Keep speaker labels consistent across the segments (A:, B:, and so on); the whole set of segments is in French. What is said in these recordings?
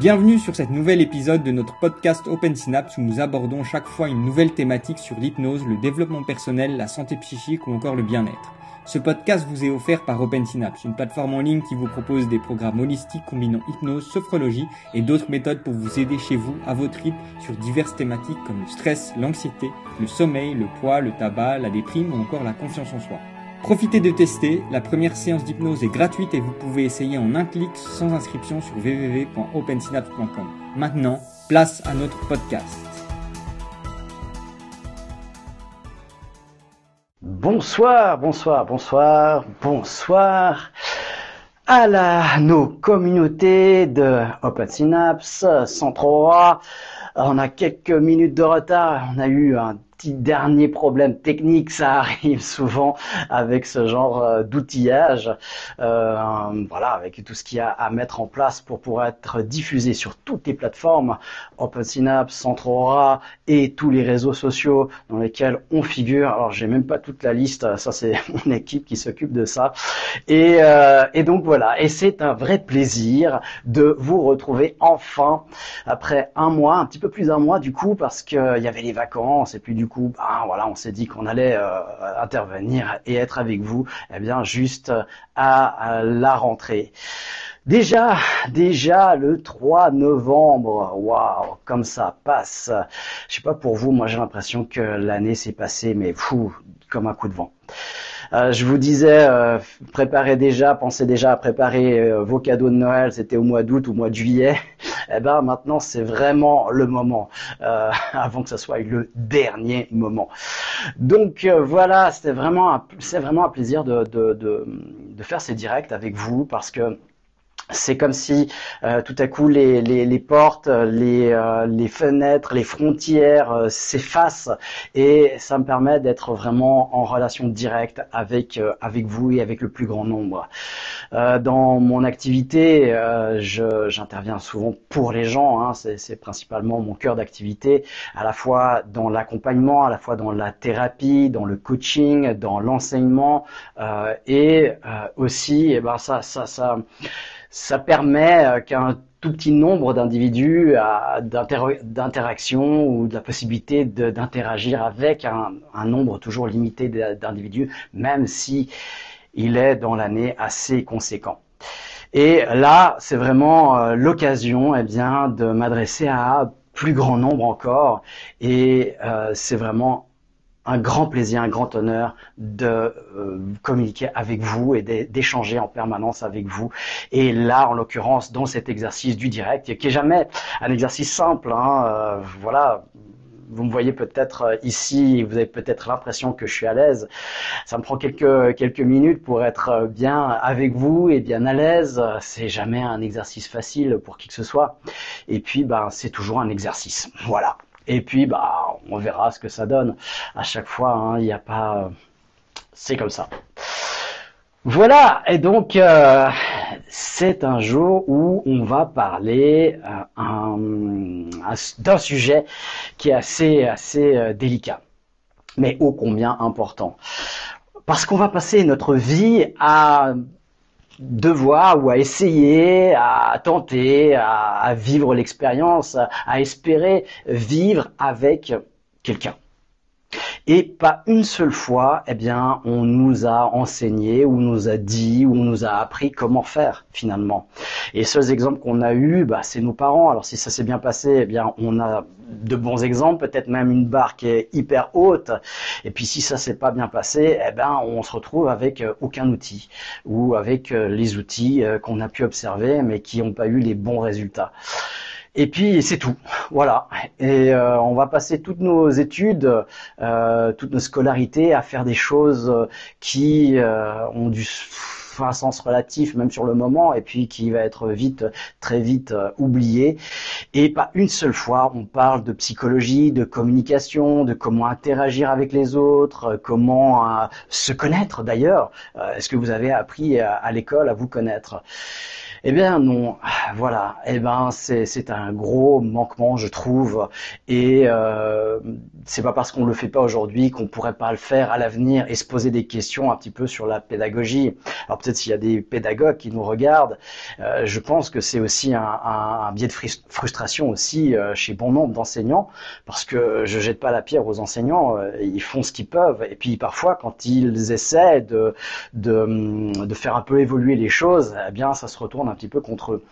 A: Bienvenue sur cet nouvel épisode de notre podcast Open Synapse où nous abordons chaque fois une nouvelle thématique sur l'hypnose, le développement personnel, la santé psychique ou encore le bien-être. Ce podcast vous est offert par Open Synapse, une plateforme en ligne qui vous propose des programmes holistiques combinant hypnose, sophrologie et d'autres méthodes pour vous aider chez vous, à votre rythme, sur diverses thématiques comme le stress, l'anxiété, le sommeil, le poids, le tabac, la déprime ou encore la confiance en soi. Profitez de tester, la première séance d'hypnose est gratuite et vous pouvez essayer en un clic sans inscription sur www.opensynapse.com. Maintenant, place à notre podcast.
B: Bonsoir, bonsoir, bonsoir, bonsoir à la, nos communautés de Open Synapse, Centro On a quelques minutes de retard, on a eu un petit dernier problème technique, ça arrive souvent avec ce genre euh, d'outillage, euh, voilà, avec tout ce qu'il y a à mettre en place pour pouvoir être diffusé sur toutes les plateformes, OpenSynapse, Centrora et tous les réseaux sociaux dans lesquels on figure. Alors j'ai même pas toute la liste, ça c'est mon équipe qui s'occupe de ça. Et, euh, et donc voilà, et c'est un vrai plaisir de vous retrouver enfin après un mois, un petit peu plus d'un mois du coup, parce qu'il y avait les vacances et puis du du coup, bah, voilà, on s'est dit qu'on allait euh, intervenir et être avec vous, eh bien, juste à, la rentrée. Déjà, déjà le 3 novembre, waouh, comme ça passe. Je sais pas pour vous, moi j'ai l'impression que l'année s'est passée, mais fou, comme un coup de vent. Euh, je vous disais, euh, préparez déjà, pensez déjà à préparer euh, vos cadeaux de Noël. C'était au mois d'août ou au mois de juillet. Eh ben maintenant, c'est vraiment le moment, avant que ce soit le dernier moment. Donc voilà, c'était vraiment, c'est vraiment un plaisir de, de, de, de faire ces directs avec vous parce que c'est comme si euh, tout à coup les, les, portes, les, euh, les, fenêtres, les frontières euh, s'effacent et ça me permet d'être vraiment en relation directe avec avec vous et avec le plus grand nombre. dans mon activité, j'interviens souvent pour les gens, hein, c'est principalement mon cœur d'activité, à la fois dans l'accompagnement, à la fois dans la thérapie, dans le coaching, dans l'enseignement et aussi, et eh ben ça ça ça ça permet euh, qu'un tout petit nombre d'individus d'interaction ou de la possibilité d'interagir avec un, nombre toujours limité d'individus, même si il est dans l'année assez conséquent. Et là, c'est vraiment euh, l'occasion, eh bien, de m'adresser à plus grand nombre encore, et euh, c'est vraiment un grand plaisir, un grand honneur de euh, communiquer avec vous et d'échanger en permanence avec vous. Et là, en l'occurrence, dans cet exercice du direct, qui est jamais un exercice simple, hein, euh, voilà. Vous me voyez peut-être euh, ici, vous avez peut-être l'impression que je suis à l'aise. Ça me prend quelques quelques minutes pour être bien avec vous et bien à l'aise. C'est jamais un exercice facile pour qui que ce soit. Et puis, ben, c'est toujours un exercice. Voilà. Et puis, bah, on verra ce que ça donne. À chaque fois, hein, il n'y a pas, c'est comme ça. Voilà, et donc euh, c'est un jour où on va parler euh, d'un sujet qui est assez euh, délicat, mais ô combien important, parce qu'on va passer notre vie à devoir ou à essayer, à tenter, à, vivre l'expérience, à espérer vivre avec quelqu'un. Et pas une seule fois, eh bien, on nous a enseigné, ou nous a dit, ou nous a appris comment faire finalement. Et seuls exemples qu'on a eus, bah, c'est nos parents. Alors si ça s'est bien passé, eh bien, on a de bons exemples, peut-être même une barre qui est hyper haute. Et puis si ça s'est pas bien passé, eh ben, on se retrouve avec euh, aucun outil, ou avec euh, les outils euh, qu'on a pu observer, mais qui n'ont pas eu les bons résultats. Et puis c'est tout, voilà. Et euh, on va passer toutes nos études, euh, toutes nos scolarités à faire des choses euh, qui ont du un sens relatif même sur le moment et puis qui va être vite très vite oublié et pas une seule fois on parle de psychologie de communication de comment interagir avec les autres comment se connaître d'ailleurs. Est-ce que vous avez appris à l'école à vous connaître? Eh bien non, voilà. Eh ben c'est un gros manquement, je trouve. Et euh, c'est pas parce qu'on le fait pas aujourd'hui qu'on pourrait pas le faire à l'avenir et se poser des questions un petit peu sur la pédagogie. Alors peut-être s'il y a des pédagogues qui nous regardent, euh, je pense que c'est aussi un, biais de frustration aussi euh, chez bon nombre d'enseignants, parce que je jette pas la pierre aux enseignants, ils font ce qu'ils peuvent. Et puis parfois quand ils essaient de, de, de faire un peu évoluer les choses, eh bien ça se retourne un petit peu contre eux.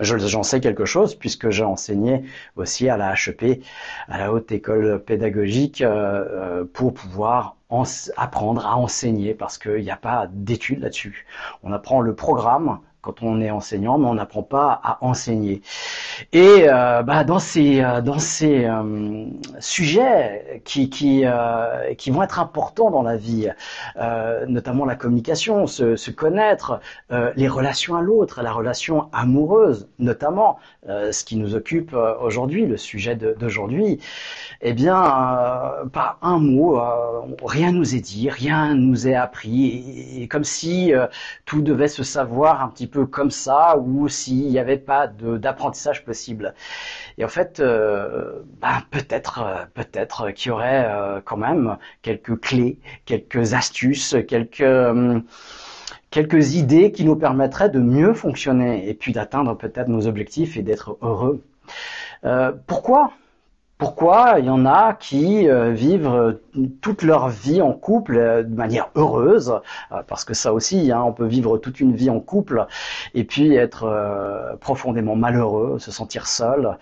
B: J'en sais quelque chose puisque j'ai enseigné aussi à la HEP, à la Haute École Pédagogique, euh, euh, pour pouvoir apprendre à enseigner parce qu'il n'y a pas d'études là-dessus. On apprend le programme quand on est enseignant, mais on n'apprend pas à enseigner. Et euh, bah, dans ces euh, dans ces euh, sujets qui qui qui vont être importants dans la vie, notamment la communication, se, connaître, les relations à l'autre, la relation amoureuse, notamment, ce qui nous occupe aujourd'hui, le sujet d'aujourd'hui. Eh bien, pas un mot, rien nous est dit, rien nous est appris, comme si tout devait se savoir un petit peu comme ça ou s'il n'y avait pas d'apprentissage possible. Et en fait, euh, bah, peut-être, euh, peut-être qu'il y aurait euh, quand même quelques clés, quelques astuces, quelques idées qui nous permettraient de mieux fonctionner et puis d'atteindre peut-être nos objectifs et d'être heureux. pourquoi pourquoi il y en a qui euh, vivent euh, toute leur vie en couple euh, de manière heureuse, parce que ça aussi, hein, on peut vivre toute une vie en couple et puis être profondément malheureux, se sentir seul,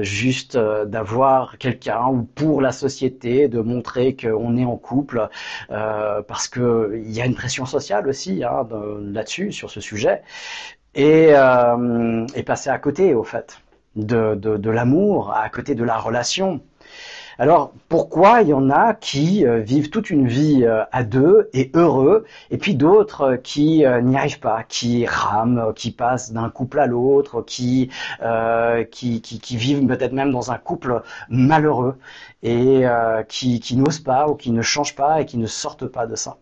B: juste d'avoir quelqu'un ou pour la société de montrer qu'on est en couple, parce que il y a une pression sociale aussi hein, là-dessus sur ce sujet, et, et passer à côté au fait de, de, l'amour à côté de la relation. Alors pourquoi il y en a qui euh, vivent toute une vie euh, à deux et heureux, et puis d'autres euh, qui n'y arrivent pas, qui rament, qui passent d'un couple à l'autre, qui, qui, qui, vivent peut-être même dans un couple malheureux et qui, qui n'osent pas ou qui ne changent pas et qui ne sortent pas de ça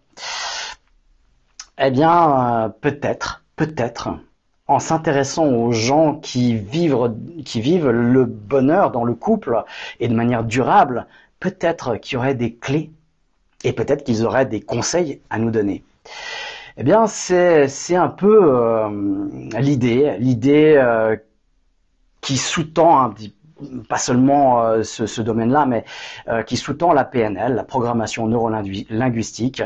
B: Eh bien, peut-être, peut-être en s'intéressant aux gens qui vivent, le bonheur dans le couple et de manière durable, peut-être qu'il y aurait des clés et peut-être qu'ils auraient des conseils à nous donner. Eh bien, c'est un peu euh, l'idée, l'idée euh, qui sous-tend un petit pas seulement euh, ce, domaine-là, mais euh, qui sous-tend la PNL, la programmation neurolinguistique,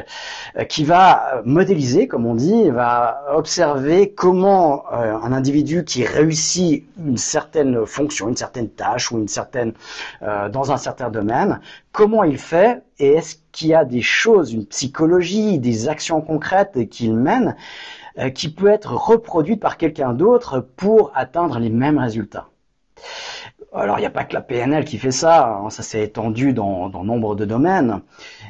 B: euh, qui va modéliser, comme on dit, va observer comment un individu qui réussit une certaine fonction, une certaine tâche ou une certaine dans un certain domaine, comment il fait et est-ce qu'il y a des choses, une psychologie, des actions concrètes qu'il mène qui peut être reproduite par quelqu'un d'autre pour atteindre les mêmes résultats. Alors il n'y a pas que la PNL qui fait ça, hein, ça s'est étendu dans, nombre de domaines,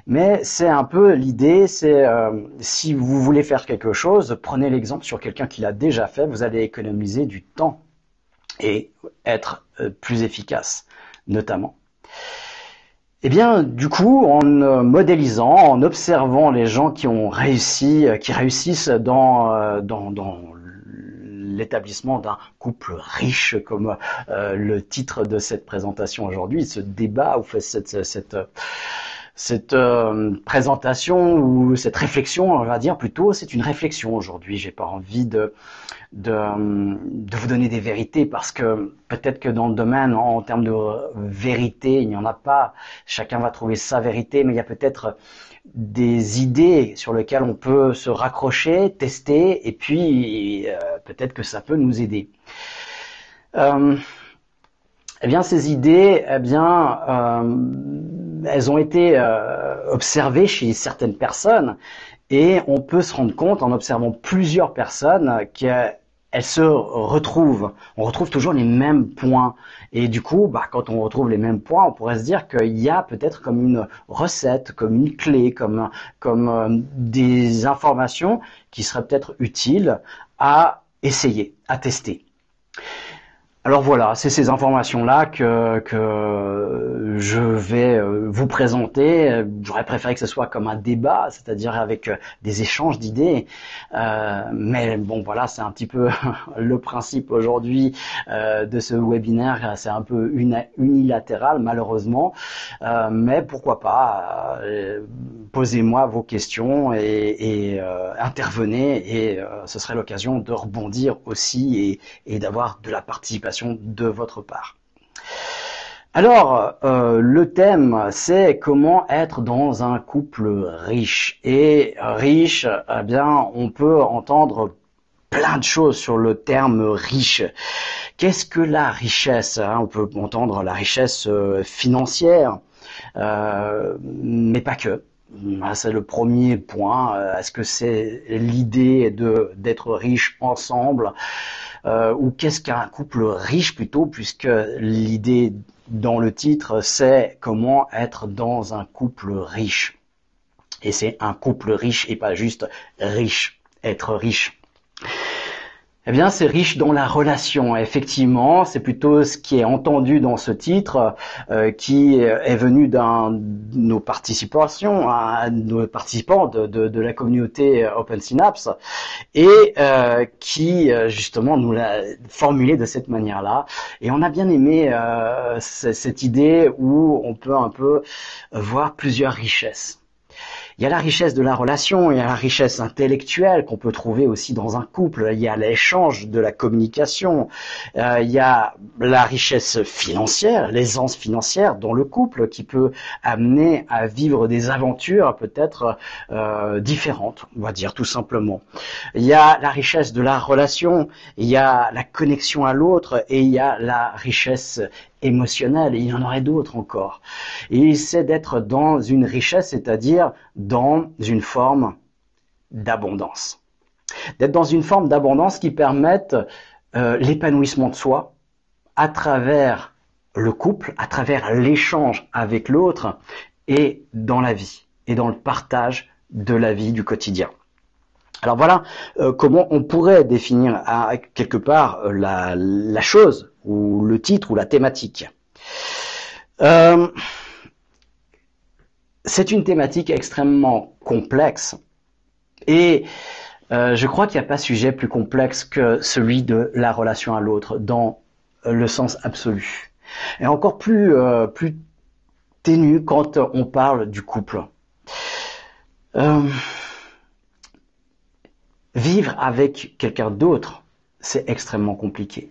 B: mais c'est un peu l'idée, c'est euh, si vous voulez faire quelque chose, prenez l'exemple sur quelqu'un qui l'a déjà fait, vous allez économiser du temps et être euh, plus efficace, notamment. Eh bien, du coup, en euh, modélisant, en observant les gens qui ont réussi, qui réussissent dans, dans, dans l'établissement d'un couple riche, comme euh, le titre de cette présentation aujourd'hui, ce débat ou cette, euh, présentation ou cette réflexion, on va dire plutôt, c'est une réflexion aujourd'hui. J'ai pas envie de, vous donner des vérités parce que peut-être que dans le domaine, en, termes de vérité, il n'y en a pas. Chacun va trouver sa vérité, mais il y a peut-être des idées sur lesquelles on peut se raccrocher, tester, et puis euh, peut-être que ça peut nous aider. Euh, eh bien, ces idées, eh bien, euh, elles ont été observées chez certaines personnes, et on peut se rendre compte en observant plusieurs personnes qu'elles se retrouvent. On retrouve toujours les mêmes points. Et du coup, bah, quand on retrouve les mêmes points, on pourrait se dire qu'il y a peut-être comme une recette, comme une clé, comme, euh, des informations qui seraient peut-être utiles à essayer, à tester. Alors voilà, c'est ces informations-là que, je vais euh, vous présenter. J'aurais préféré que ce soit comme un débat, c'est-à-dire avec euh, des échanges d'idées. Euh, mais bon, voilà, c'est un petit peu le principe aujourd'hui de ce webinaire. C'est un peu unilatéral, malheureusement. mais pourquoi pas Posez-moi vos questions et, intervenez, et ce serait l'occasion de rebondir aussi et d'avoir de la participation de votre part. Alors, euh, le thème, c'est comment être dans un couple riche. Et riche, eh bien, on peut entendre plein de choses sur le terme riche. Qu'est-ce que la richesse hein? On peut entendre la richesse euh, financière, euh, mais pas que. Ah, c'est le premier point. Est-ce que c'est l'idée d'être riche ensemble? Euh, ou qu'est-ce qu'un couple riche plutôt, puisque l'idée dans le titre, c'est comment être dans un couple riche. Et c'est un couple riche et pas juste riche, être riche. Eh bien, c'est riche dans la relation. Effectivement, c'est plutôt ce qui est entendu dans ce titre, euh, qui est venu d'un nos participations, hein, nos participants de, de, la communauté Open Synapse, et euh, qui justement nous l'a formulé de cette manière-là. Et on a bien aimé euh, cette idée où on peut un peu voir plusieurs richesses. Il y a la richesse de la relation, il y a la richesse intellectuelle qu'on peut trouver aussi dans un couple, il y a l'échange de la communication, euh, il y a la richesse financière, l'aisance financière dans le couple qui peut amener à vivre des aventures peut-être euh, différentes, on va dire tout simplement. Il y a la richesse de la relation, il y a la connexion à l'autre et il y a la richesse émotionnel, et il y en aurait d'autres encore. Et c'est d'être dans une richesse, c'est-à-dire dans une forme d'abondance. D'être dans une forme d'abondance qui permette euh, l'épanouissement de soi à travers le couple, à travers l'échange avec l'autre et dans la vie et dans le partage de la vie du quotidien. Alors voilà euh, comment on pourrait définir quelque part euh, la, chose ou le titre ou la thématique. Euh, c'est une thématique extrêmement complexe et je crois qu'il n'y a pas sujet plus complexe que celui de la relation à l'autre dans le sens absolu. Et encore plus, plus ténu quand on parle du couple. Vivre avec quelqu'un d'autre, c'est extrêmement compliqué.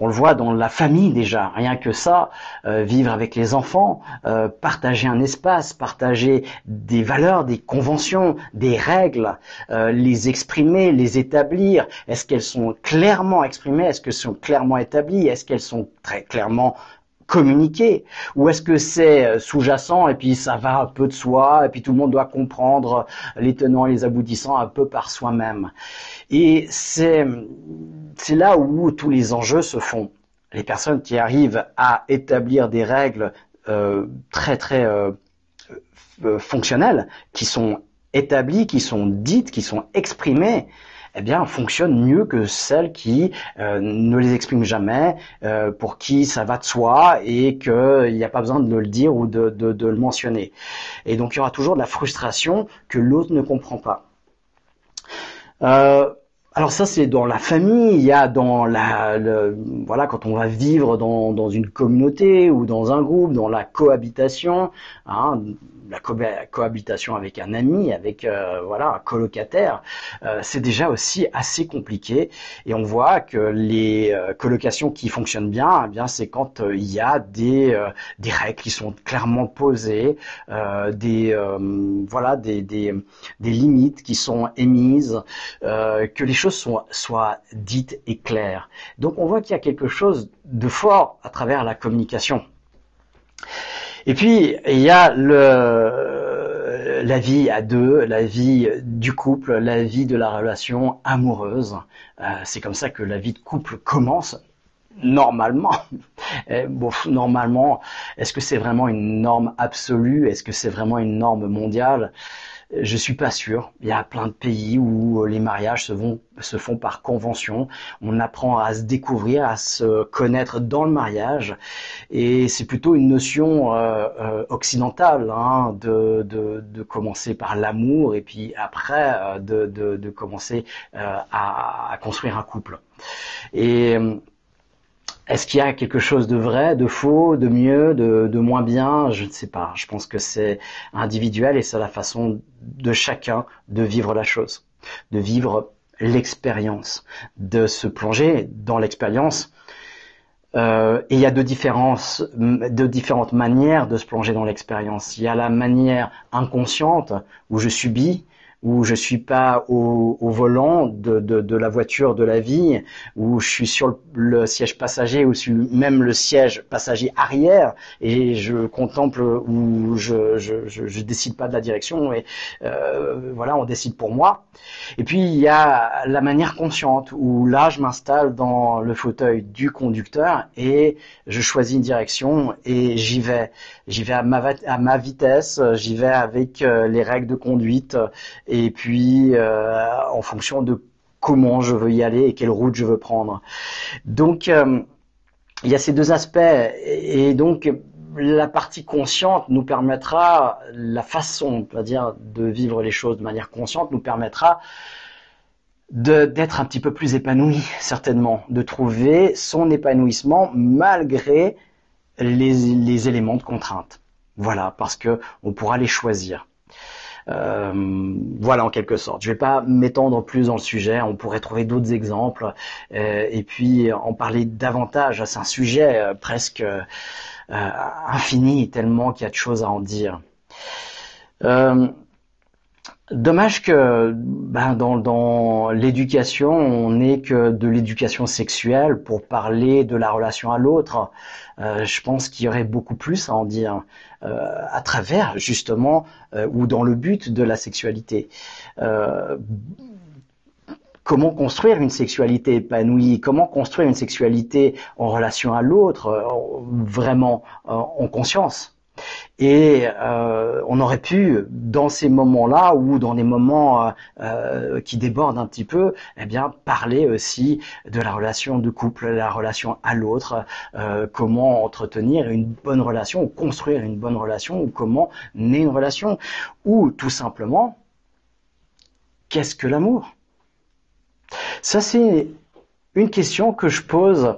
B: On le voit dans la famille déjà, rien que ça, euh, vivre avec les enfants, euh, partager un espace, partager des valeurs, des conventions, des règles, euh, les exprimer, les établir. Est-ce qu'elles sont clairement exprimées? Est-ce qu'elles sont clairement établies? Est-ce qu'elles sont très clairement communiquer Ou est-ce que c'est euh, sous-jacent et puis ça va un peu de soi et puis tout le monde doit comprendre les tenants et les aboutissants un peu par soi-même Et c'est, c'est là où tous les enjeux se font. Les personnes qui arrivent à établir des règles euh, très très euh, fonctionnelles, qui sont établies, qui sont dites, qui sont exprimées, eh bien, fonctionnent mieux que celles qui euh, ne les expriment jamais, euh, pour qui ça va de soi et qu'il n'y a pas besoin de le dire ou de, le mentionner. Et donc, il y aura toujours de la frustration que l'autre ne comprend pas. Euh, alors ça c'est dans la famille, il y a dans la voilà quand on va vivre dans, dans une communauté ou dans un groupe, dans la cohabitation, hein, la cohabitation avec un ami, avec euh, voilà un colocataire, euh, c'est déjà aussi assez compliqué. Et on voit que les euh, colocations qui fonctionnent bien, eh bien c'est quand il y a des des règles qui sont clairement posées, des voilà des, des, des limites qui sont émises, que les choses soient soient dites et claires. Donc on voit qu'il y a quelque chose de fort à travers la communication. Et puis, il y a la vie à deux, la vie du couple, la vie de la relation amoureuse. Euh, c'est comme ça que la vie de couple commence. Normalement, bon, normalement, est-ce que c'est vraiment une norme absolue? Est-ce que c'est vraiment une norme mondiale? Je suis pas sûr. Il y a plein de pays où les mariages se, vont, se font par convention. On apprend à se découvrir, à se connaître dans le mariage, et c'est plutôt une notion euh, euh, occidentale hein, de, de, de, commencer par l'amour et puis après euh, de, de, commencer à, à, construire un couple. Et est-ce qu'il y a quelque chose de vrai, de faux, de mieux, de, moins bien? Je ne sais pas. Je pense que c'est individuel et c'est la façon de chacun de vivre la chose, de vivre l'expérience, de se plonger dans l'expérience. Euh, et il y a de, différences, de différentes manières de se plonger dans l'expérience. Il y a la manière inconsciente où je subis, où je suis pas au, au volant de, de, de, la voiture de la vie, où je suis sur le, siège passager ou sur même le siège passager arrière et je contemple ou je, je, je, je décide pas de la direction et euh, voilà on décide pour moi. Et puis il y a la manière consciente où là je m'installe dans le fauteuil du conducteur et je choisis une direction et j'y vais. J'y vais à ma, à ma vitesse, j'y vais avec euh, les règles de conduite et puis euh, en fonction de comment je veux y aller et quelle route je veux prendre. Donc euh, il y a ces deux aspects et donc la partie consciente nous permettra, la façon, on va dire, de vivre les choses de manière consciente nous permettra d'être un petit peu plus épanoui, certainement, de trouver son épanouissement malgré les, les éléments de contrainte. Voilà, parce que on pourra les choisir. Euh, voilà en quelque sorte. Je vais pas m'étendre plus dans le sujet. On pourrait trouver d'autres exemples euh, et puis en parler davantage. C'est un sujet euh, presque infini tellement qu'il y a de choses à en dire. Dommage que ben, dans, l'éducation, on n'ait que de l'éducation sexuelle pour parler de la relation à l'autre. Euh, je pense qu'il y aurait beaucoup plus à en dire euh, à travers justement euh, ou dans le but de la sexualité. comment construire une sexualité épanouie? Comment construire une sexualité en relation à l'autre, vraiment en conscience? Et euh, on aurait pu, dans ces moments-là ou dans des moments euh, euh, qui débordent un petit peu, eh bien parler aussi de la relation de couple, la relation à l'autre, comment entretenir une bonne relation ou construire une bonne relation ou comment naître une relation ou tout simplement qu'est-ce que l'amour? Ça c'est une question que je pose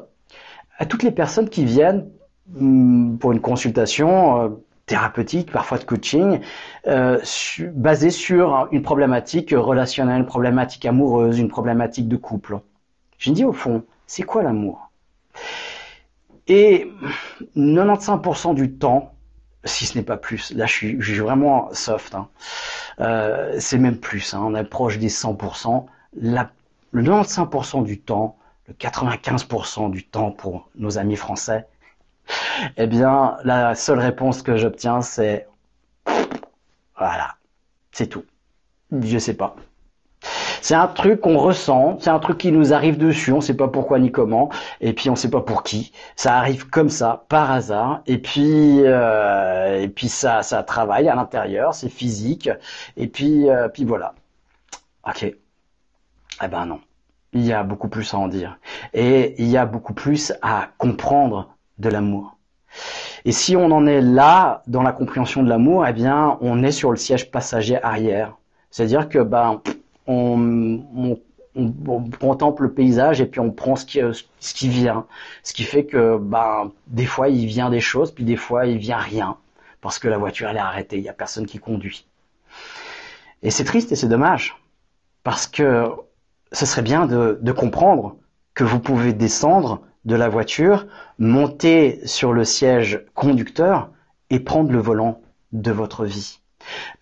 B: à toutes les personnes qui viennent pour une consultation thérapeutique, parfois de coaching, euh, basé sur une problématique relationnelle, une problématique amoureuse, une problématique de couple. Je me dis au fond, c'est quoi l'amour? Et 95% du temps, si ce n'est pas plus, là je suis, vraiment soft, hein, euh, c'est même plus, hein, on approche des 100%, la, le 95% du temps, le 95% du temps pour nos amis français, eh bien, la seule réponse que j'obtiens, c'est voilà, c'est tout. Je sais pas. C'est un truc qu'on ressent, c'est un truc qui nous arrive dessus, on sait pas pourquoi ni comment, et puis on sait pas pour qui. Ça arrive comme ça, par hasard, et puis euh, et puis ça ça travaille à l'intérieur, c'est physique, et puis euh, puis voilà. Ok. Eh ben non. Il y a beaucoup plus à en dire, et il y a beaucoup plus à comprendre de l'amour. Et si on en est là dans la compréhension de l'amour, eh bien, on est sur le siège passager arrière. C'est-à-dire que ben on, on, on, contemple le paysage et puis on prend ce qui, ce qui vient. Ce qui fait que ben des fois il vient des choses, puis des fois il vient rien parce que la voiture elle est arrêtée, il y a personne qui conduit. Et c'est triste et c'est dommage parce que ce serait bien de comprendre que vous pouvez descendre de la voiture, monter sur le siège conducteur et prendre le volant de votre vie.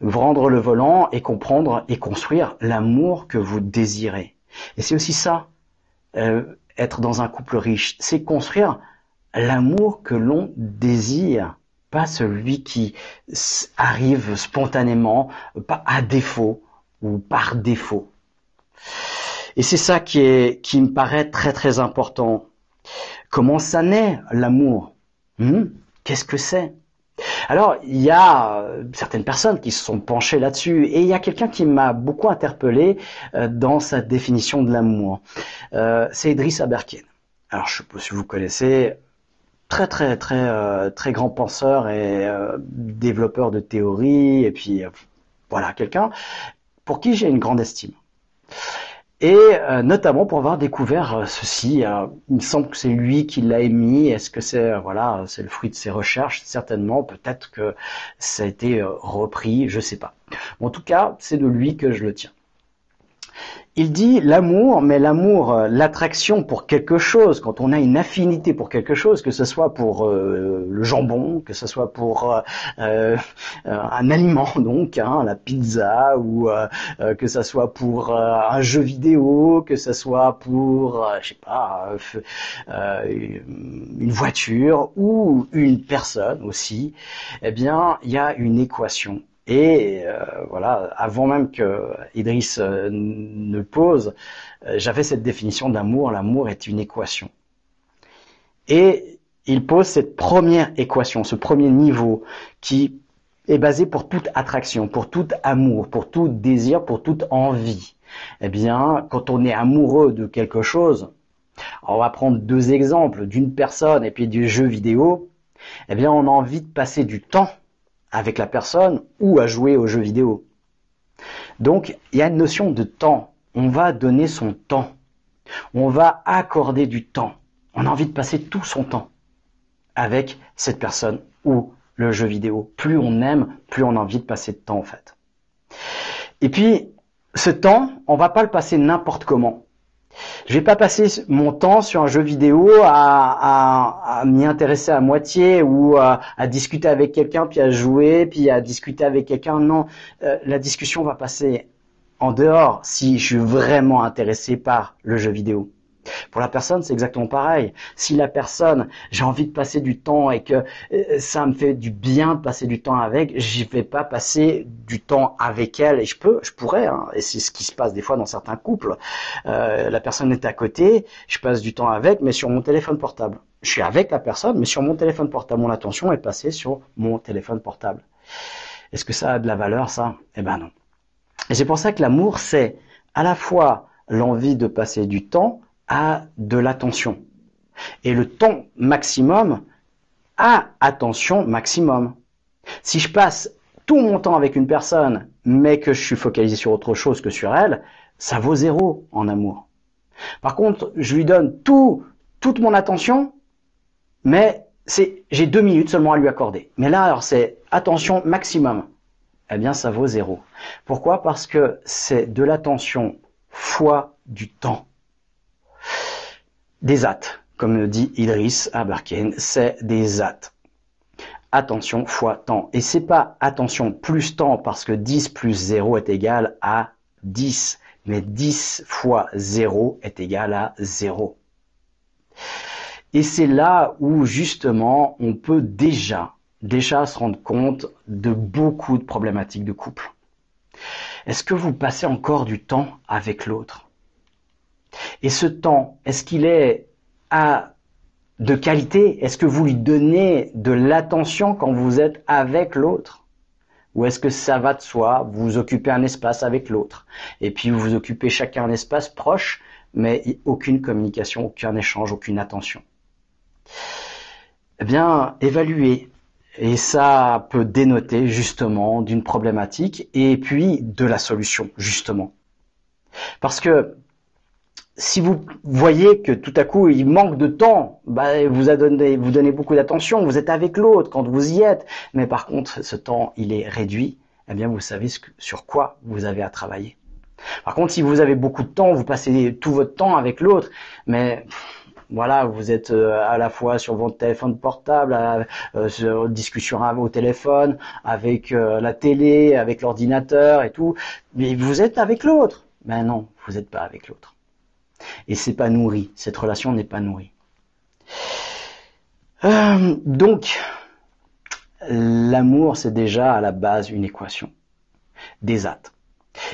B: Prendre le volant et comprendre et construire l'amour que vous désirez. Et c'est aussi ça, euh, être dans un couple riche, c'est construire l'amour que l'on désire, pas celui qui arrive spontanément, pas à défaut ou par défaut. Et c'est ça qui est, qui me paraît très très important Comment ça naît l'amour hmm? Qu'est-ce que c'est? Alors, il y a euh, certaines personnes qui se sont penchées là-dessus, et il y a quelqu'un qui m'a beaucoup interpellé euh, dans sa définition de l'amour. Euh, c'est Idriss Aberken. Alors, je sais pas si vous connaissez, très très très très grand penseur et développeur de théories, et puis voilà, quelqu'un pour qui j'ai une grande estime et euh, notamment pour avoir découvert euh, ceci. Euh, il me semble que c'est lui qui l'a émis. Est-ce que c'est voilà, c'est le fruit de ses recherches? Certainement. Peut-être que ça a été repris. Je sais pas. en tout cas, c'est de lui que je le tiens. Il dit l'amour, mais l'amour, euh, l'attraction pour quelque chose, quand on a une affinité pour quelque chose, que ce soit pour euh, le jambon, que ce soit pour euh, un aliment, donc hein, la pizza, ou que ce soit pour un jeu vidéo, que ce soit pour, je sais pas, une voiture ou une personne aussi, eh bien, il y a une équation et euh, voilà, avant même que Idriss euh, ne pose, euh, j'avais cette définition d'amour. L'amour est une équation. Et il pose cette première équation, ce premier niveau qui est basé pour toute attraction, pour tout amour, pour tout désir, pour toute envie. Eh bien, quand on est amoureux de quelque chose, on va prendre deux exemples d'une personne et puis du jeu vidéo. Eh bien, on a envie de passer du temps avec la personne ou à jouer aux jeux vidéo. Donc, il y a une notion de temps. On va donner son temps. On va accorder du temps. On a envie de passer tout son temps avec cette personne ou le jeu vidéo. Plus on aime, plus on a envie de passer de temps en fait. Et puis, ce temps, on va pas le passer n'importe comment. Je vais pas passer mon temps sur un jeu vidéo à, m'y intéresser à moitié ou à, discuter avec quelqu'un puis à jouer puis à discuter avec quelqu'un. Non, euh, la discussion va passer en dehors si je suis vraiment intéressé par le jeu vidéo. Pour la personne, c'est exactement pareil. Si la personne, j'ai envie de passer du temps et que euh, ça me fait du bien de passer du temps avec, j'y vais pas passer du temps avec elle. Et je peux, je pourrais, hein, et c'est ce qui se passe des fois dans certains couples. Euh, la personne est à côté, je passe du temps avec, mais sur mon téléphone portable. Je suis avec la personne, mais sur mon téléphone portable. Mon attention est passée sur mon téléphone portable. Est-ce que ça a de la valeur, ça? Eh ben non. Et c'est pour ça que l'amour, c'est à la fois l'envie de passer du temps, a de l'attention. Et le temps maximum a attention maximum. Si je passe tout mon temps avec une personne, mais que je suis focalisé sur autre chose que sur elle, ça vaut zéro en amour. Par contre, je lui donne tout, toute mon attention, mais c'est, j'ai deux minutes seulement à lui accorder. Mais là, alors c'est attention maximum. Eh bien, ça vaut zéro. Pourquoi? Parce que c'est de l'attention fois du temps. Des at, comme le dit Idriss Aberken, c'est des at. Attention fois temps. Et c'est pas attention plus temps parce que 10 plus 0 est égal à 10. Mais 10 fois 0 est égal à 0. Et c'est là où justement on peut déjà, déjà se rendre compte de beaucoup de problématiques de couple. Est-ce que vous passez encore du temps avec l'autre? Et ce temps, est-ce qu'il est à de qualité? Est-ce que vous lui donnez de l'attention quand vous êtes avec l'autre? Ou est-ce que ça va de soi Vous occupez un espace avec l'autre? Et puis vous occupez chacun un espace proche, mais aucune communication, aucun échange, aucune attention. Eh bien, évaluez. Et ça peut dénoter justement d'une problématique et puis de la solution, justement. Parce que si vous voyez que tout à coup il manque de temps, bah, vous, a donné, vous donnez beaucoup d'attention, vous êtes avec l'autre quand vous y êtes, mais par contre ce temps il est réduit, eh bien vous savez sur quoi vous avez à travailler. Par contre si vous avez beaucoup de temps, vous passez tout votre temps avec l'autre, mais voilà, vous êtes euh, à la fois sur votre téléphone portable, euh, sur discussion au téléphone, avec euh, la télé, avec l'ordinateur et tout, mais vous êtes avec l'autre. Mais non, vous n'êtes pas avec l'autre. Et c'est pas nourri. Cette relation n'est pas nourrie. Euh, donc, l'amour, c'est déjà à la base une équation. Des actes.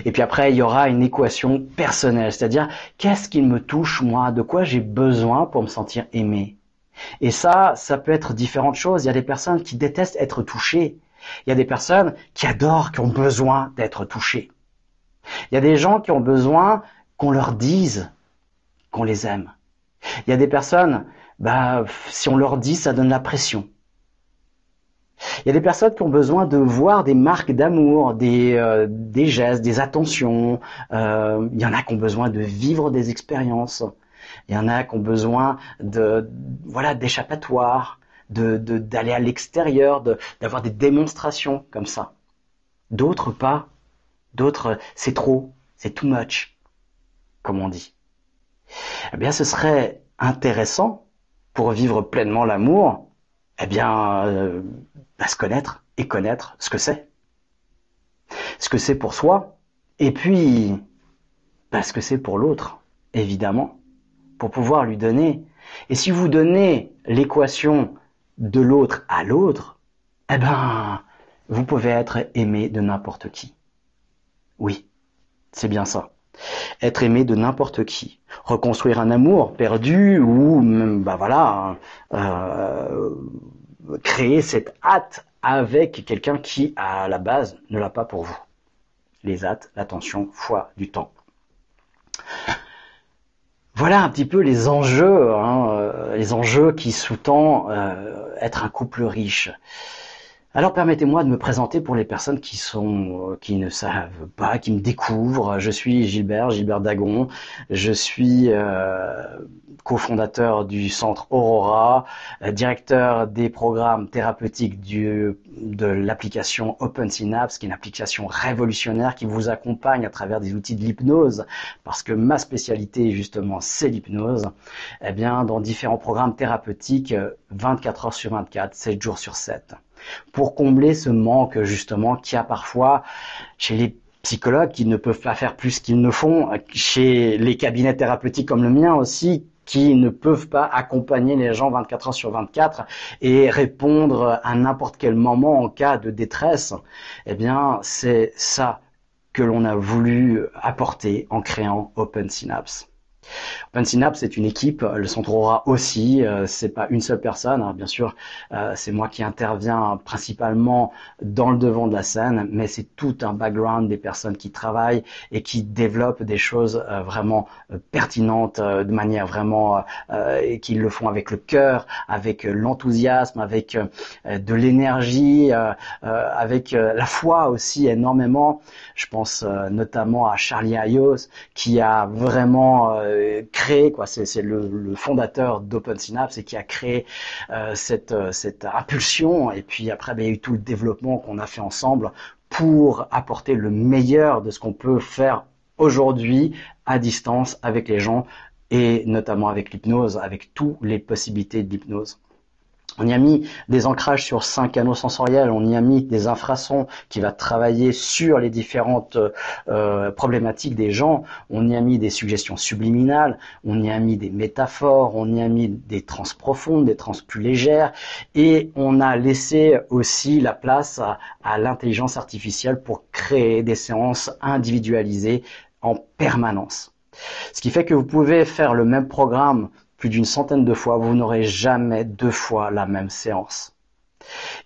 B: Et puis après, il y aura une équation personnelle, c'est-à-dire qu'est-ce qui me touche moi, de quoi j'ai besoin pour me sentir aimé? Et ça, ça peut être différentes choses. Il y a des personnes qui détestent être touchées. Il y a des personnes qui adorent, qui ont besoin d'être touchées. Il y a des gens qui ont besoin qu'on leur dise qu'on les aime. Il y a des personnes, bah, si on leur dit, ça donne la pression. Il y a des personnes qui ont besoin de voir des marques d'amour, des, euh, des gestes, des attentions. Euh, il y en a qui ont besoin de vivre des expériences. Il y en a qui ont besoin de voilà d'échappatoire, de d'aller à l'extérieur, d'avoir des démonstrations comme ça. D'autres pas. D'autres c'est trop, c'est too much, comme on dit. Eh bien, ce serait intéressant pour vivre pleinement l'amour. Eh bien, euh, à se connaître et connaître ce que c'est. Ce que c'est pour soi, et puis parce ce que c'est pour l'autre, évidemment, pour pouvoir lui donner. Et si vous donnez l'équation de l'autre à l'autre, eh ben, vous pouvez être aimé de n'importe qui. Oui, c'est bien ça. Être aimé de n'importe qui. Reconstruire un amour perdu ou, bah voilà, euh, créer cette hâte avec quelqu'un qui, à la base, ne l'a pas pour vous. Les hâtes, l'attention, foi, du temps. Voilà un petit peu les enjeux, hein, euh, les enjeux qui sous-tend euh, être un couple riche. Alors permettez-moi de me présenter pour les personnes qui sont euh, qui ne savent pas, qui me découvrent. Je suis Gilbert, Gilbert Dagon. Je suis euh, cofondateur du centre Aurora, euh, directeur des programmes thérapeutiques de l'application Open Synapse, qui est une application révolutionnaire qui vous accompagne à travers des outils de l'hypnose, parce que ma spécialité justement c'est l'hypnose. Eh bien, dans différents programmes thérapeutiques, 24 heures sur 24, 7 jours sur 7 pour combler ce manque justement qu'il y a parfois chez les psychologues qui ne peuvent pas faire plus qu'ils ne font, chez les cabinets thérapeutiques comme le mien aussi, qui ne peuvent pas accompagner les gens 24 heures sur 24 et répondre à n'importe quel moment en cas de détresse, eh bien, c'est ça que l'on a voulu apporter en créant Open Synapse. OpenSynapse c'est une équipe, le centre Aura aussi, euh, c'est pas une seule personne, hein. bien sûr, euh, c'est moi qui interviens principalement dans le devant de la scène, mais c'est tout un background des personnes qui travaillent et qui développent des choses euh, vraiment pertinentes de manière vraiment et qui le font avec le cœur, avec l'enthousiasme, avec de l'énergie, avec la foi aussi énormément. Je pense notamment à Charlie Ayos qui a vraiment créé, quoi, c'est le, fondateur d'OpenSynapse et qui a créé euh, cette, euh, cette impulsion. Et puis après, ben, il y a eu tout le développement qu'on a fait ensemble pour apporter le meilleur de ce qu'on peut faire aujourd'hui à distance avec les gens et notamment avec l'hypnose, avec toutes les possibilités de l'hypnose. On y a mis des ancrages sur cinq canaux sensoriels, on y a mis des infrasons qui va travailler sur les différentes euh, problématiques des gens, on y a mis des suggestions subliminales, on y a mis des métaphores, on y a mis des trans profondes, des trans plus légères, et on a laissé aussi la place à, à l'intelligence artificielle pour créer des séances individualisées en permanence. Ce qui fait que vous pouvez faire le même programme plus d'une centaine de fois, vous n'aurez jamais deux fois la même séance.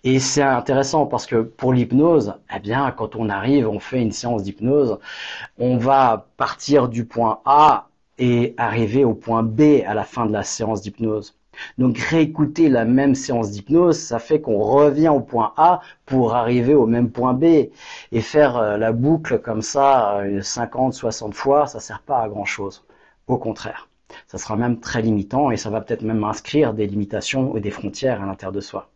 B: Et c'est intéressant parce que pour l'hypnose, eh bien, quand on arrive, on fait une séance d'hypnose, on va partir du point A et arriver au point B à la fin de la séance d'hypnose. Donc réécouter la même séance d'hypnose, ça fait qu'on revient au point A pour arriver au même point B. Et faire euh, la boucle comme ça 50, euh, 60 fois, ça sert pas à grand chose. Au contraire ça sera même très limitant et ça va peut-être même inscrire des limitations ou des frontières à l'intérieur de soi.